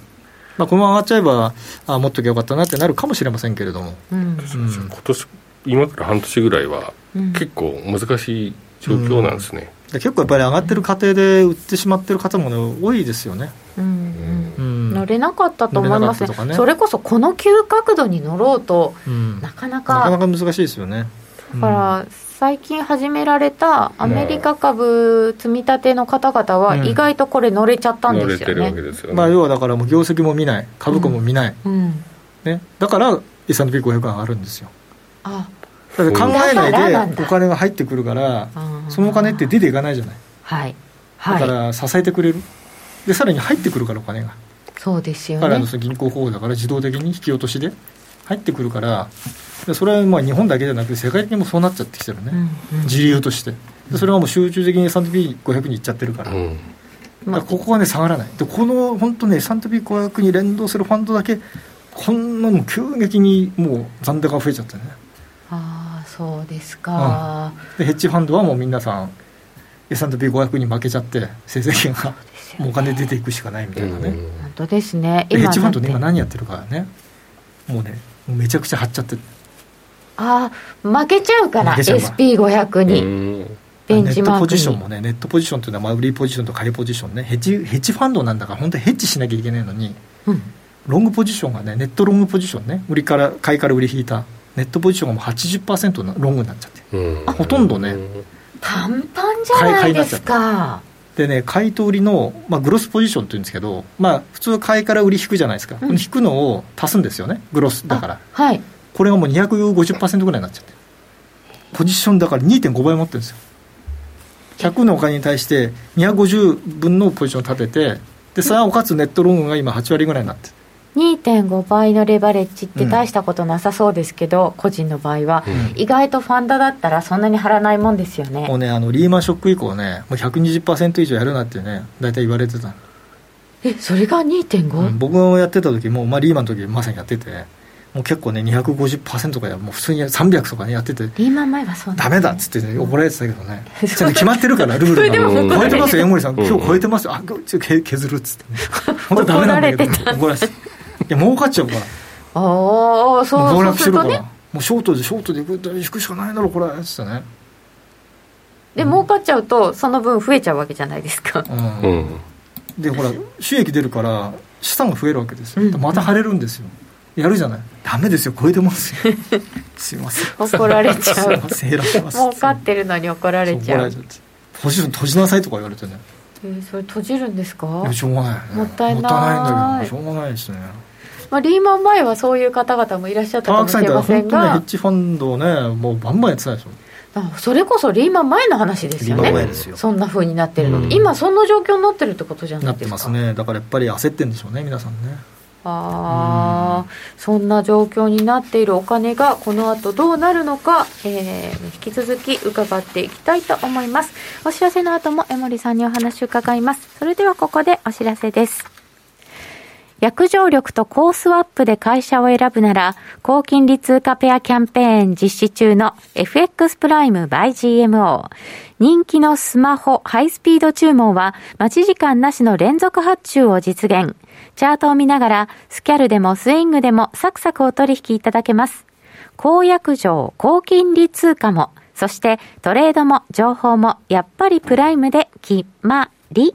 まあ、このまま上がっちゃえばあ持っときゃよかったなってなるかもしれませんけれども、うん、今年今から半年ぐらいは結構難しい状況なんですね、結構やっぱり上がってる過程で売ってしまってる方も、ね、多いですよね、うんうん、乗れなかったと思いますね、ね。それこそこの急角度に乗ろうと、うん、なかなか、なかなか難しいですよね。だから最近始められたアメリカ株積み立ての方々は、意外とこれ乗れちゃったんですよね。うん、まあ、要はだからもう業績も見ない、株価も見ない、うん。ね、だから S&P500 が上がるんですよ。あ。だって考えないでお金が入ってくるからそのお金って出ていかないじゃない、はい、だから支えてくれる。でさらに入ってくるからお金が。そうですよね。からの銀行法だから自動的に引き落としで入ってくるからそれはまあ日本だけじゃなくて世界的にもそうなっちゃってきてるね、うんうん、自由として。でそれはもう集中的に S&P500 にいっちゃってるから、うん、だからここはね下がらない。でこの本当ね S&P500 に連動するファンドだけこんなの急激にもう残高が増えちゃってね。ああそうですか、うん、でヘッジファンドはもう皆さん S&P500 に負けちゃって成績が、もうお金出ていくしかないみたいなね、本当ですね。ヘッジファンドで今何やってるかね。もうねめちゃくちゃ張っちゃってああ負けちゃうから SP500 に。ベンチマークネットポジションもねネットポジションというのは売りポジションと買いポジションね。ヘッジヘッジファンドなんだから本当にヘッジしなきゃいけないのに、うん、ロングポジションがねネットロングポジションね売りから買いから売り引いたネットポジションがもう80%のロングになっちゃって、ほとんどねパンパンじゃないですかでね買いと売りの、まあ、グロスポジションっていうんですけど、まあ、普通買いから売り引くじゃないですか、うん、引くのを足すんですよねグロス。だから。はい。これがもう250%ぐらいになっちゃって。ポジションだから2.5倍持ってるんですよ。100のお金に対して250分のポジションを立ててでさあおかつネットロングが今8割ぐらいになって2.5倍のレバレッジって大したことなさそうですけど、うん、個人の場合は、うん、意外とファンドだったらそんなに張らないもんですよね。もうねあのリーマンショック以降ねもう120%以上やるなってね大体言われてたえそれが 2.5?、うん、僕がやってた時も、まあ、リーマンの時まさにやっててもう結構ね250%とかやもう普通に300とかねやってて。リーマン前はそうダメだっつって、ね、怒られてたけどね。ちゃんと決まってるからルールが。超えてますよ江森さん。今日超えてますよ。あちょ削るっつってね。本当ダメなんだけど怒られてた。いや儲かっちゃうから。ああそう暴落してるから、もうショートでショートでいくと引くしかないだろこれ。っつってね。で、儲かっちゃうとその分増えちゃうわけじゃないですか、うん、でほら収益出るから資産が増えるわけですよ、また晴れるんですよ。やるじゃない。ダメですよ。超えてますよ。すいません。怒られちゃう。儲かってるのに怒られちゃう。ポジション閉じなさいとか言われてね。えー、それ閉じるんですか？しょうがない、ね、もったいない。もったいないんだけどしょうがないですねまあ、リーマン前はそういう方々もいらっしゃったかもしれませんが、ね、ヘッジファンドをねもうバンバンやってたでしょ。それこそリーマン前の話ですよね。そんなふうになってるの、うん、今そんな状況になってるってことじゃないですか。なってますね。だからやっぱり焦ってるんでしょうね皆さんね。ああ、そんな状況になっているお金がこの後どうなるのか、えー、引き続き伺っていきたいと思います。お知らせの後も江森さんにお話を伺います。それではここでお知らせです約定力とコースワップで会社を選ぶなら、高金利通貨ペアキャンペーン実施中の FX プライム by GMO。人気のスマホハイスピード注文は待ち時間なしの連続発注を実現。チャートを見ながらスキャルでもスイングでもサクサクお取引いただけます。高約定、高金利通貨も、そしてトレードも情報もやっぱりプライムで決まり。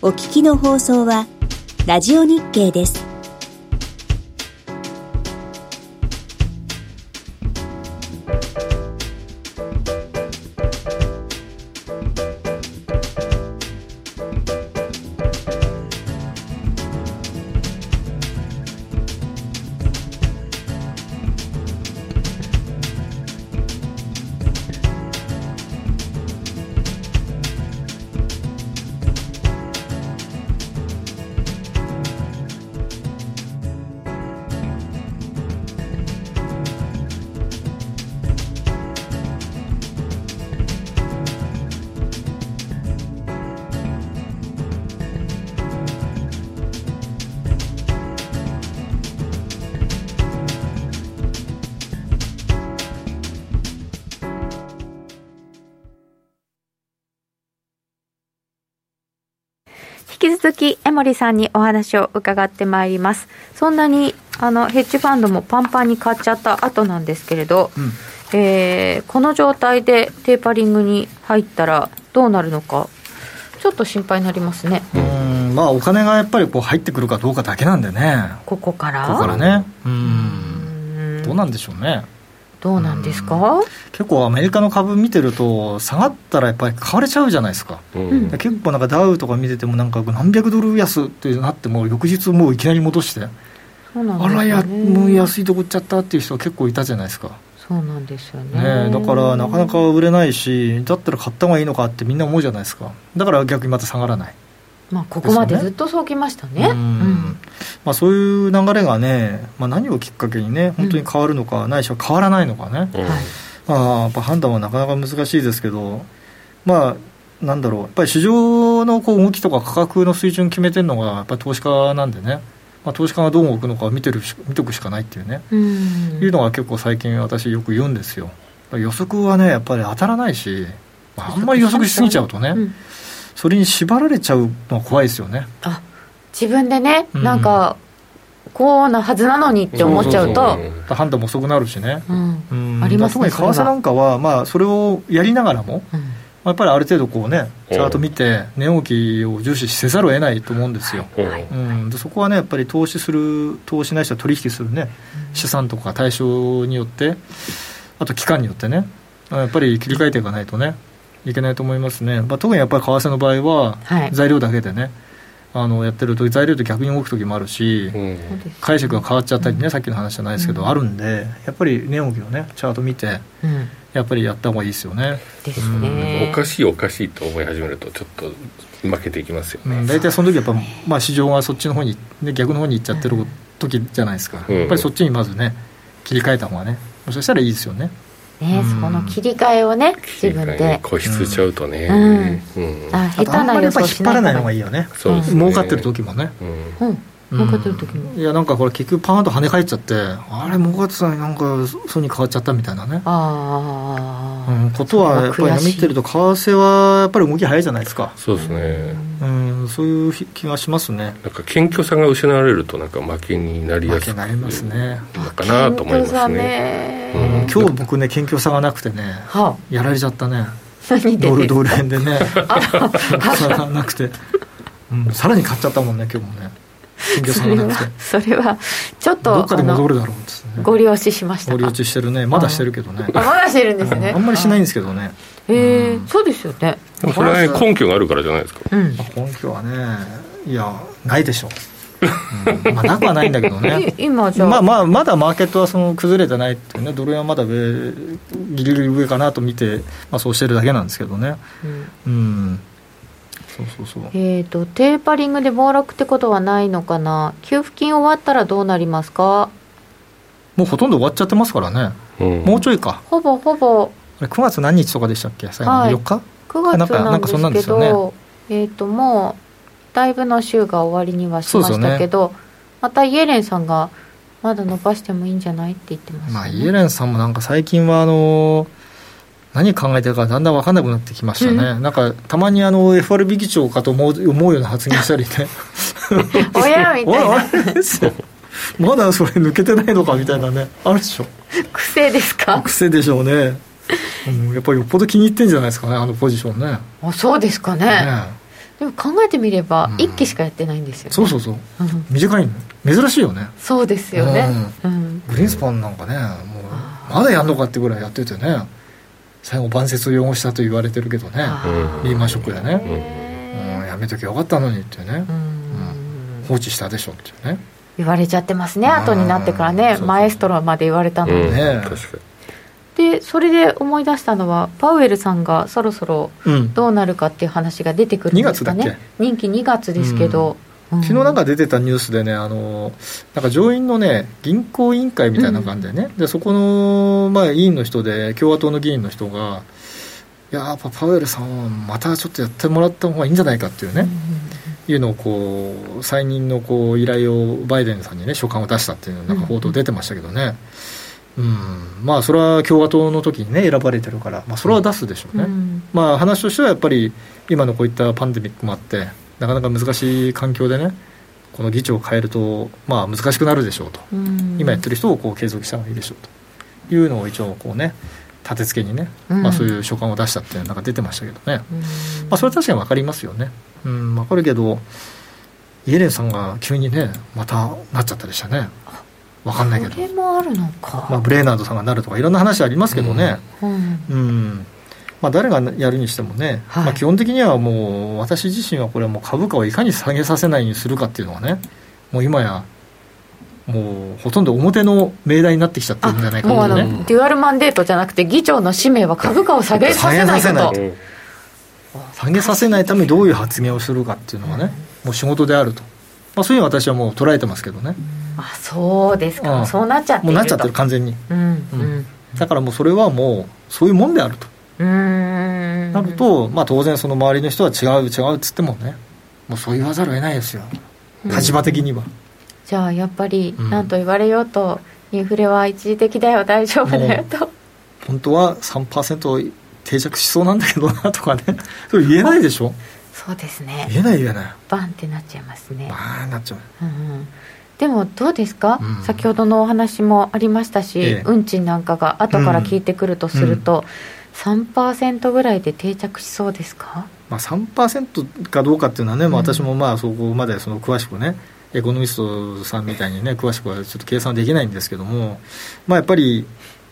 お聞きの放送は、ラジオ日経です。続き江森さんにお話を伺ってまいります。そんなにあのヘッジファンドもパンパンに買っちゃった後なんですけれど、うん、えー、この状態でテーパリングに入ったらどうなるのかちょっと心配になりますね。うん。まあお金がやっぱりこう入ってくるかどうかだけなんでね。ここから？ここからね。うん。どうなんでしょうねどうなんですか、結構アメリカの株見てると下がったらやっぱり買われちゃうじゃないですか、うん、結構なんかダウとか見ててもなんか何百ドル安ってなっても翌日もういきなり戻して。そうなん、ね、あらやもう安いとこ行っちゃったっていう人結構いたじゃないですか。そうなんですよね、ね、だからなかなか売れないしだったら買った方がいいのかってみんな思うじゃないですか。だから逆にまた下がらないまあ、ここまでずっとそうきましたね、まあ、そういう流れがね、まあ、何をきっかけにね本当に変わるのか、うん、ないしは変わらないのかね、うん、まあ、やっぱ判断はなかなか難しいですけどまあなんだろうやっぱり市場のこう動きとか価格の水準決めてるのがやっぱり投資家なんでね、まあ、投資家がどう動くのか見てる見とくしかないっていうね、うん、いうのが結構最近私よく言うんですよ。予測はねやっぱり当たらないし、まあ、あんまり予測しすぎちゃうとね、それに縛られちゃうのは怖いですよね。あ自分でね、うん、なんかこうなはずなのにって思っちゃうと。判断も遅くなるしね、うん。うん、ありますね特に為替なんかは、まあ、それをやりながらも、うん、やっぱりある程度こうねチャート見て値動きを重視せざるを得ないと思うんですよ、う。ん、でそこはねやっぱり投資する投資ないしは取引するね、資産とか対象によってあと期間によってねやっぱり切り替えていかないとねいけないと思いますね、まあ、特にやっぱり為替の場合は、材料だけでね、あのやってると材料と逆に動く時もあるし、うん、解釈が変わっちゃったりね、うん、さっきの話じゃないですけど、うん、あるんでやっぱり値動きをねチャート見て、やっぱりやった方がいいですよね。ですね、おかしいおかしいと思い始めるとちょっと負けていきますよね、大体その時やっぱ、まあ、市場がそっちの方に、ね、逆の方に行っちゃってる時じゃないですか、やっぱりそっちにまずね切り替えた方がねそしたらいいですよねね、そこの切り替えをね自分で。固執しちゃうとね、うん。あ下手な予想しない引っ張らない方がいいよね。そうですね。儲かってる時もね、うん儲かってる時も、いやなんかこれ結局パーンと跳ね返っちゃってあれ儲かってたのになんかそうに変わっちゃったみたいなね。ああ、うん、ことはやっぱり見てると為替はやっぱり動き早いじゃないですか。そうですね。うんそういう気がしますね。なんか謙虚さが失われるとなんか負けになりやすくなりますね。のかなと思いますね、うん、今日僕ね謙虚さがなくてね、はあ、やられちゃったね。ドルドル円でね。がなくて、うん、さらに買っちゃったもんね今日もねそれはそれはちょっとどっかで戻るだろうっね。ご利用ししましたご利用ししてるね。まだしてるけどね。あまだしてるんですね。あんまりしないんですけどね。へえそうですよね。でもそれはね根拠があるからじゃないですか、うん、根拠はねいやないでしょう。うん、まあ、なくはないんだけどね。今じゃまあまあまだマーケットはその崩れてないっていうね。ドル円はまだ上ギリギリ上かなと見て、まあ、そうしてるだけなんですけどね。うん、うんそうそうそう。えっ、ー、とテーパリングで暴落ってことはないのかな？給付金終わったらどうなりますか？もうほとんど終わっちゃってますからね、うん、もうちょいか。ほぼほぼ。9月何日とかでしたっけ？最後の4日、はい、9月なんですけど、ね、えっ、ー、ともうだいぶの週が終わりにはしましたけど、ね、またイエレンさんがまだ伸ばしてもいいんじゃない？って言ってます、ね、まあ、イエレンさんもなんか最近はあの何考えてるかだんだん分かんなくなってきましたね、うん、なんかたまにあの FRB 議長かと思う思うような発言したりね。親みたいな。まだそれ抜けてないのかみたいなねあるでしょ癖ですか癖でしょうね、うん、やっぱりよっぽど気に入ってんじゃないですかねあのポジションねあそうですかねねでも考えてみれば1期しかやってないんですよ、ね、そうそうそう、短いの珍しいよねそうですよね、うん、グリーンスパンなんかねもうまだやんのかってぐらいやっててね最後晩節を汚したと言われてるけどね。リーマンショックでね、うん、やめときゃよかったのにってね、うん、放置したでしょっていうね。言われちゃってますね後になってからね。マエストロまで言われたので、ね、確かに。でそれで思い出したのはパウエルさんがそろそろどうなるかっていう話が出てくるんですかね、うん、任期2月ですけど、うん、昨日なんか出てたニュースでねあのなんか上院のね銀行委員会みたいな感じでね、うん、でそこの、まあ、委員の人で共和党の議員の人がいややっぱパウエルさんはまたちょっとやってもらった方がいいんじゃないかっていうね、いうのをこう再任のこう依頼をバイデンさんにね書簡を出したっていうなんか報道出てましたけどね、うんうん、まあそれは共和党の時にね選ばれてるから、まあ、それは出すでしょうね、うん、まあ話としてはやっぱり今のこういったパンデミックもあってなかなか難しい環境でねこの議長を変えると、まあ、難しくなるでしょうと、うん、今やってる人をこう継続した方がいいでしょうと。いうのを一応こうね立て付けにね、まあ、そういう書簡を出したっていうのが出てましたけどね、まあ、それは確かに分かりますよね、うん、分かるけどイエレンさんが急にねまたなっちゃったでしたね。分かんないけど。それもあるのか、まあ、ブレーナードさんがなるとかいろんな話ありますけどね。うん、うんまあ、誰がやるにしてもね、はい、まあ、基本的にはもう私自身はこれはもう株価をいかに下げさせないようにするかっていうのはねもう今やもうほとんど表の命題になってきちゃってるんじゃないかと、ね、もうデュアルマンデートじゃなくて議長の使命は株価を下げさせないこと。下げさせないためにどういう発言をするかっていうのがね、もう仕事であると、まあ、そういうふうに私はもう捉えてますけどね、うんあそうですか、うん、そうなっちゃってもうなっちゃってる完全に、うんうん。だからもうそれはもうそういうもんであると。うんなると、まあ、当然その周りの人は違う違うっつってもねもうそう言わざるを得ないですよ。立場的には、じゃあやっぱり何と言われようと、インフレは一時的だよ大丈夫だよと。本当は3%定着しそうなんだけどなとかね。それ言えないでしょ？そうですね。言えない言えない。バンってなっちゃいますね。バンなっちゃう、うんうん。でもどうですか、うん、先ほどのお話もありましたし、ええ、運賃なんかが後から効いてくるとすると、うん、3%ぐらいで定着しそうですか、まあ、3%かどうかっていうのはね、うん、私もまあそこまでその詳しくねエコノミストさんみたいにね詳しくはちょっと計算できないんですけども、まあ、やっぱり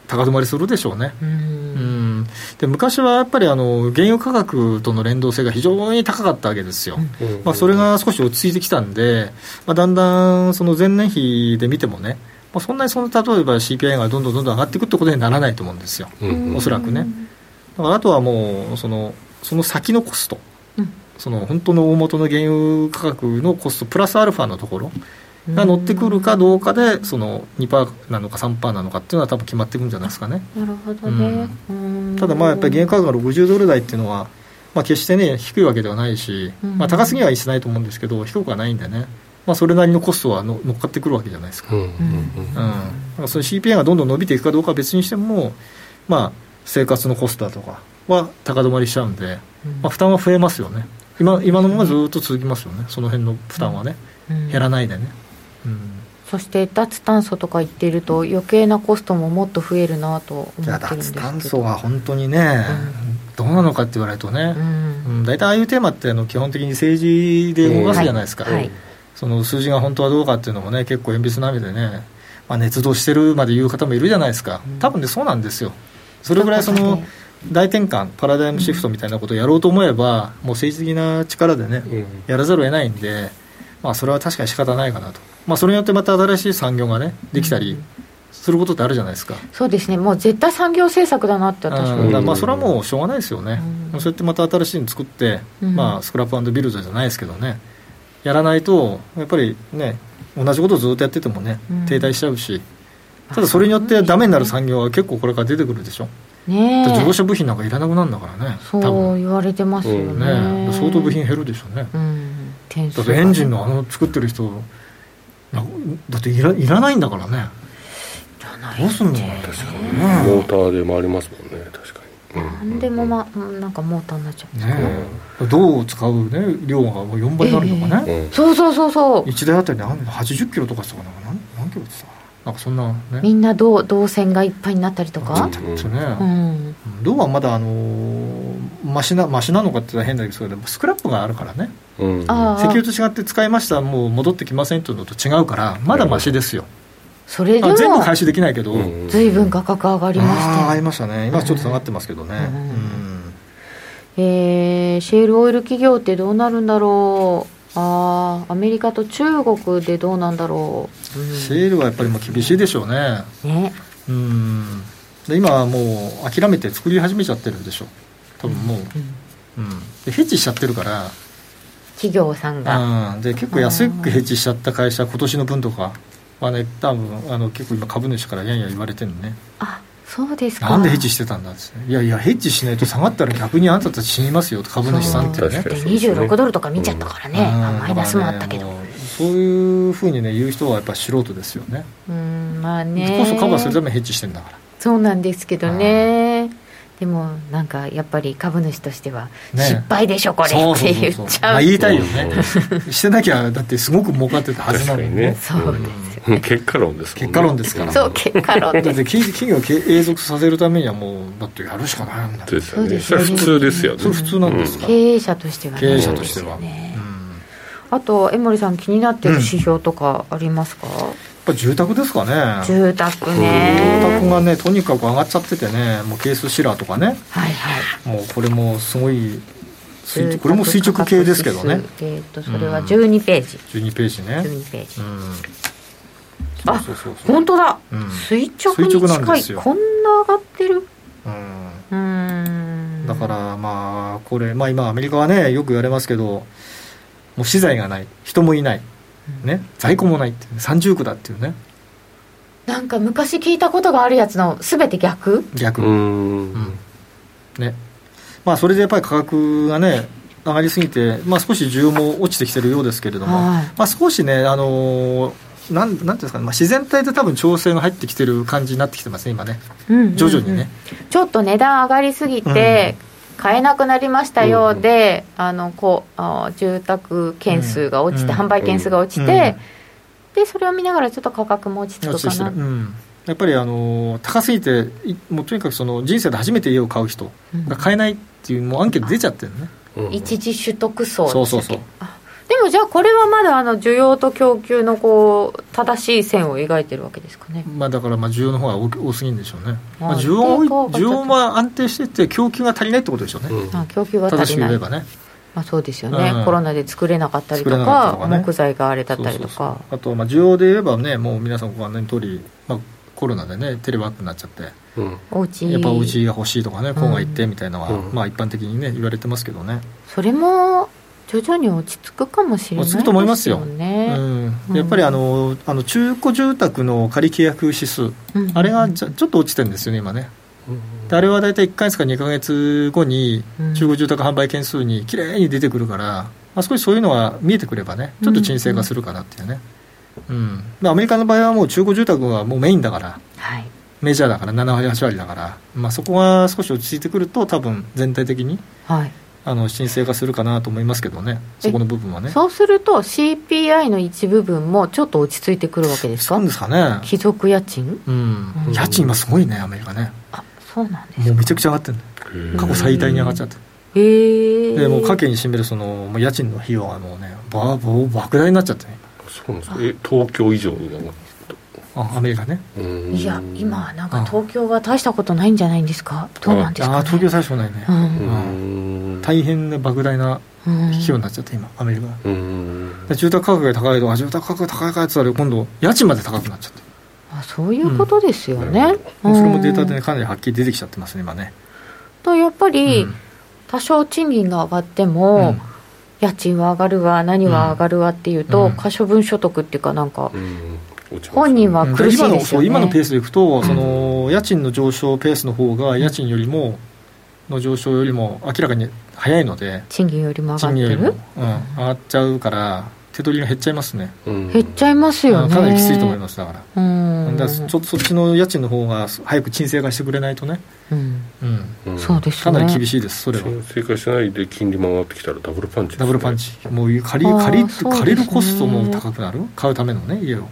高止まりするでしょうね。うん。で昔はやっぱりあの原油価格との連動性が非常に高かったわけですよ、まあ、それが少し落ち着いてきたんで、まあ、だんだんその前年比で見てもね、まあ、そんなにその例えば CPI がどんどんどんどん上がっていくってことにならないと思うんですよ、おそらくね。だからあとはもうそのその先のコスト、その本当の大元の原油価格のコストプラスアルファのところ、が乗ってくるかどうかでその2%なのか3%なのかっていうのは多分決まってくるんじゃないですかね。なるほどね、うん、ただまあやっぱり原油価格が60ドル台っていうのは、まあ、決してね低いわけではないし、まあ、高すぎはしないと思うんですけど低くはないんでね。まあ、それなりのコストはの乗っかってくるわけじゃないですか、うん。うん。うん、その CPI がどんどん伸びていくかどうかは別にしても、まあ、生活のコストだとかは高止まりしちゃうんで、まあ、負担は増えますよね。今今のままずっと続きますよね。その辺の負担はね、減らないでね。そして脱炭素とか言っていると余計なコストももっと増えるなと思ってるんですけど。脱炭素は本当にね、うん、どうなのかって言われるとね、うん。大体、ああいうテーマってあの基本的に政治で動かすじゃないですか、その数字が本当はどうかっていうのもね結構鉛筆並みでね、まあ、熱動してるまで言う方もいるじゃないですか。多分ねそうなんですよそれぐらいその大転換パラダイムシフトみたいなことをやろうと思えば、もう政治的な力でね、やらざるを得ないんで、まあ、それは確かに仕方ないかなと、まあ、それによってまた新しい産業がねできたりすることってあるじゃないですか、そうですね。もう絶対産業政策だなって私は、まあ、それはもうしょうがないですよね、うん、そうやってまた新しいの作って、まあ、スクラップビルドじゃないですけどね。やらないとやっぱりね同じことをずっとやっててもね停滞しちゃうし、ただそれによってダメになる産業は結構これから出てくるでしょ。ね自動車部品なんかいらなくなるんだからね。そう言われてますよね,、ね。相当部品減るでしょうね、うん、だってエンジンのあの作ってる人だっていらいらないんだからね。どうすんの確かに、モーターで回りますもんね。確かに、何でも、ま、なんかモーターになっちゃうね銅を使う、ね、量がもう4倍になるとかね、えー、そうそうそうそう。1台あたり80キロとかしたかな何何キロってさなんかそんな、ね、みんな銅銅線がいっぱいになったりとか？ね、うん、銅はまだあのー、マシなマシなのかって言ったら変だけどスクラップがあるからね、うん、石油と違って使いましたもう戻ってきませんというのと違うからまだマシですよ、それでも全部回収できないけど。随分価格上がりましたあありましたね。今ちょっと下がってますけどね、うん。うん、えー、シェールオイル企業ってどうなるんだろう？ああアメリカと中国でどうなんだろう、うん、シェールはやっぱりもう厳しいでしょうね。ね。うん。で今はもう諦めて作り始めちゃってるんでしょ。う多分もう、うん、うん、でヘッジしちゃってるから。企業さんが、うん、で結構安くヘッジしちゃった会社今年の分とかはね多分あの結構今株主からやんや言われてるのね。あそうですか。なんでヘッジしてたんだっいやいやヘッジしないと下がったら逆にあんたたち死にますよ株主さんってね。26ドルとか見ちゃったからね、うん、マイナスもあったけど、ね、そういうふうにね言う人はやっぱ素人ですよね。うんまあね。こそカバーするためにヘッジしてんだから。そうなんですけどね。でもなんかやっぱり株主としては失敗でしょ、これ。って言っちゃうまあ、言いたいよね。してなきゃだってすごく儲かってたはずなのにね。そうです結果論です結果論ですから。そう結果論だって企業を永続させるためにはもうだってやるしかないんだ。ですよね。それ普通ですよね。それ普通なんですか、経営者としてはね。経営者としては、あと江森さん気になってる指標とかありますか、やっぱ住宅ですかね。住宅ね。住宅がねとにかく上がっちゃっててねもうケースシラーとかね。はいはい。もうこれもすごいこれも垂直系ですけどね。えっ、とそれは12ページ、うん、12ページね。12ページ、うんあそうそうそう本当だ、うん、垂直に近い。こんな上がってる。うん。だからまあこれ、まあ、今アメリカはねよく言われますけどもう資材がない。人もいない、ね、在庫もないって三重苦だっていうね。なんか昔聞いたことがあるやつの全て逆？逆。うん。ね。まあそれでやっぱり価格がね上がりすぎて、まあ、少し需要も落ちてきてるようですけれども、はい、まあ、少しね、あのー、なんなんていうんですかね、まあ、自然体で多分調整が入ってきてる感じになってきてますね、今ね、うんうんうん、徐々にね。ちょっと値段上がりすぎて、買えなくなりましたようで、うん、あのこうあ住宅件数が落ちて、うん、販売件数が落ちて、でそれを見ながらちょっと価格も落ち着くかな。やっぱりあの高すぎてもうとにかくその人生で初めて家を買う人が買えないっていうもうアンケート出ちゃってるね、一時取得層そうそうそうでもじゃあこれはまだあの需要と供給のこう正しい線を描いてるわけですかね、まあ、だからまあ需要の方が多すぎるんでしょうね、まあ、需要需要は安定してて供給が足りないってことでしょうね、うん、あ供給が足りない。正しく言えばね。まあ、そうですよね、うん、コロナで作れなかったりとか、とかね、木材があれだったりとか。あとまあ需要で言えばねもう皆さんご案内の通り、まあ、コロナでねテレワークになっちゃって、うん、お家。やっぱお家が欲しいとかね郊外行ってみたいなのは、うん、まあ一般的にね言われてますけどね。それも徐々に落ち着くかもしれないね。落ち着くと思いますよ。うん、やっぱりあのあの中古住宅の仮契約指数、うん、あれがちょちょっと落ちてるんですよね今ね。であれは大体1か月か2か月後に中古住宅販売件数にきれいに出てくるから、まあ、少しそういうのが見えてくればねちょっと沈静化するかなっていうね、うん。うん、アメリカの場合はもう中古住宅がもうメインだから、はい、メジャーだから7割8割だから、まあ、そこが少し落ち着いてくると多分全体的に、はい、あの申請化するかなと思いますけどね、そこの部分はね。そうすると、CPI の一部分もちょっと落ち着いてくるわけですか、そうですかね。貴族家賃、うん、うん、家賃今、すごいね、アメリカね。あそうなんですもうめちゃくちゃ上がってる過去最大に上がっちゃって。へでもう家計に占めるそのもう家賃の費用はもうね、ばば莫大になっちゃってね。そうなんですか、え東京以上になる？あアメリカねいや今なんか東京は大したことないんじゃないんですか？どうなんですか、ね、あ東京最初ないね、うん、大変な莫大な費用になっちゃって今アメリカ住宅価格が高いと住宅価格高いかって言ったら今度家賃まで高くなっちゃって。あそういうことですよね、うん、それもデータで、ね、かなりはっきり出てきちゃってますね今ね。とやっぱり、多少賃金が上がっても、家賃は上がるわ何は上がるわっていうと、可処分所得っていうかなんか、本人は苦しいですよ、ね、今のペースでいくと、その家賃の上昇ペースの方が家賃よりもの上昇よりも明らかに早いので賃金よりも上がってる、うん、上がっちゃうから手取りが減っちゃいますね、うん、減っちゃいますよね。かなりきついと思いますだから。うん。だからちょっとそっちの家賃の方が早く沈静化してくれないとね。うん、うん、そうです、ね、かなり厳しいですそれは。沈静化しないで金利も上がってきたらダブルパンチ、ね、ダブルパンチ。もう借り借り借りるコストも高くなる？買うためのね家を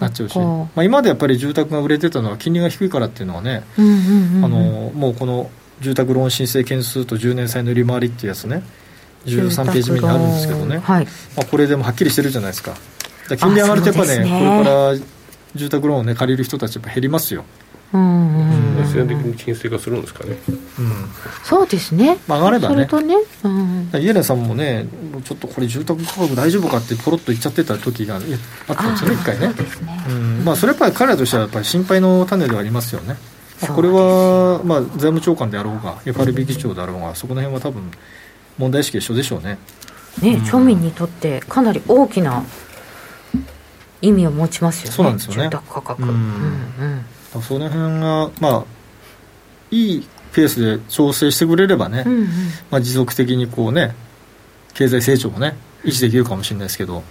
なっちゃうし、まあ、今までやっぱり住宅が売れてたのは金利が低いからっていうのはね、あのもうこの住宅ローン申請件数と10年債の利回りっていうやつね。13ページ目にあるんですけどね、はい、まあ、これでもはっきりしてるじゃないですか。金利上がるとやっぱね、ね、これから住宅ローンを、ね、借りる人たちやっぱ減りますようん自然的に沈静化するんですかね、うん、そうですね、まあ、上がればね。とね、うん、イエレンさんもねちょっとこれ住宅価格大丈夫かってポロッと言っちゃってた時があったんですよね。一回ね、ね、うん。まあ、それやっぱり彼らとしてはやっぱり心配の種ではありますよね。これは、まあ、財務長官であろうが FRB 議長であろうがそこの辺は多分問題意識一緒でしょうね。ね、うん、庶民にとってかなり大きな意味を持ちますよね。そうなんですよね。住宅価格、うん。うんうん、その辺がまあいいペースで調整してくれればね、うんうん、まあ、持続的にこうね経済成長もね維持できるかもしれないですけど、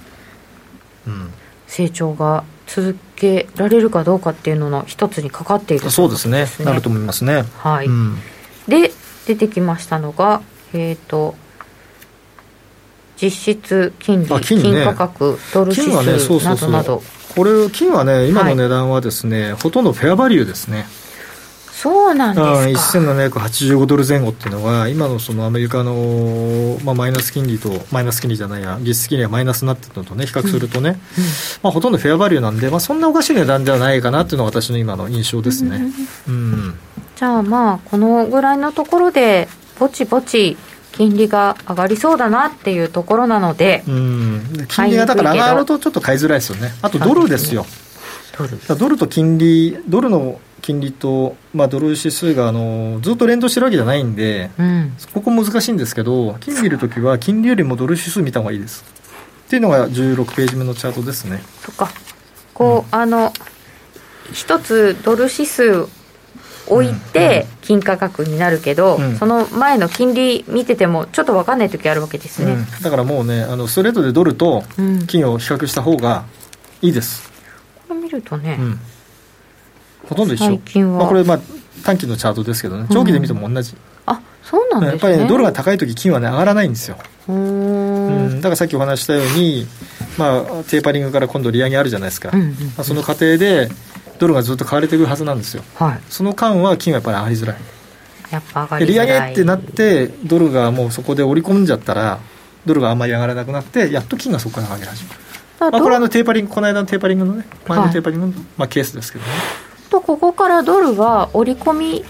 うん、成長が続けられるかどうかっていうのの一つにかかっている、ね、そうですね。なると思いますね。はい、うん、で出てきましたのがえっ、ー、と実質金利金,、ね、金価格ドル指数などなどこれ金はね今の値段はですね、はい、ほとんどフェアバリューですね。そうなんですか。1785ドル前後っていうのは今のそのアメリカの、まあ、マイナス金利とマイナス金利じゃないや実質金利がマイナスになってるのとね比較するとね、うんうん、まあ、ほとんどフェアバリューなんで、まあ、そんなおかしい値段ではないかなっていうのが私の今の印象ですね、うん、じゃあまあこのぐらいのところでぼちぼち金利が上がりそうだなっていうところなので、うん、金利がだから上がるとちょっと買いづらいですよね、あとドルですよ、ドルドルと金利、ドルの金利と、まあ、ドル指数があのずっと連動してるわけじゃないんで、うん、ここ難しいんですけど、金見るときは金利よりもドル指数見た方がいいです。っていうのが16ページ目のチャートですね。そっか。こう、うん、あの一つドル指数置いて金価格になるけど、うん、その前の金利見ててもちょっと分かんない時あるわけですね、うん、だからもうねあのストレートでドルと金を比較した方がいいです、これ見るとね、ほとんど一緒。最近は、まあ、これまあ短期のチャートですけどね。長期で見ても同じ、あそうなんですね。やっぱり、ね、ドルが高い時金はね上がらないんですよ。うん。だからさっきお話したように、まあ、テーパリングから今度利上げあるじゃないですか、うんうんうん、まあ、その過程でドルがずっと買われていくはずなんですよ、はい、その間は金はやっぱり上がりづらい。やっぱ上がりづらい。利上げってなってドルがもうそこで織り込んじゃったらドルがあんまり上がらなくなってやっと金がそこから上げ始める。まあ、これはあのテーパリングこの間のテーパリングのね前のテーパリングの、はい、まあ、ケースですけどね。とここからドルは織り込み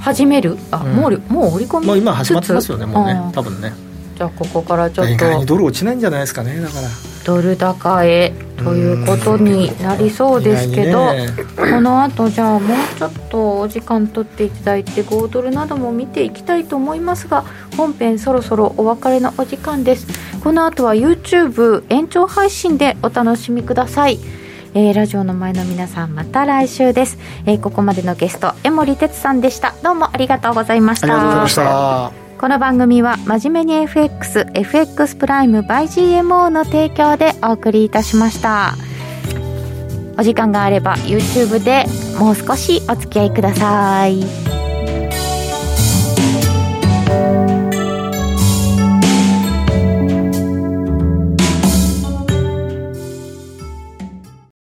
始める？あ、うん、もうもう織り込みもう今始まってますよねもうね多分ねじゃあここからちょっとドル落ちないんじゃないですかねだから。ドル高へということになりそうですけど、ね、このあとじゃあもうちょっとお時間取っていただいて5ドルなども見ていきたいと思いますが本編そろそろお別れのお時間です。この後は YouTube 延長配信でお楽しみください。えー、ラジオの前の皆さんまた来週です、えー、ここまでのゲスト江森哲さんでした。どうもありがとうございました。ありがとうございましたこの番組は真面目に FXFX プライム by GMO の提供でお送りいたしました。お時間があれば YouTube でもう少しお付き合いください。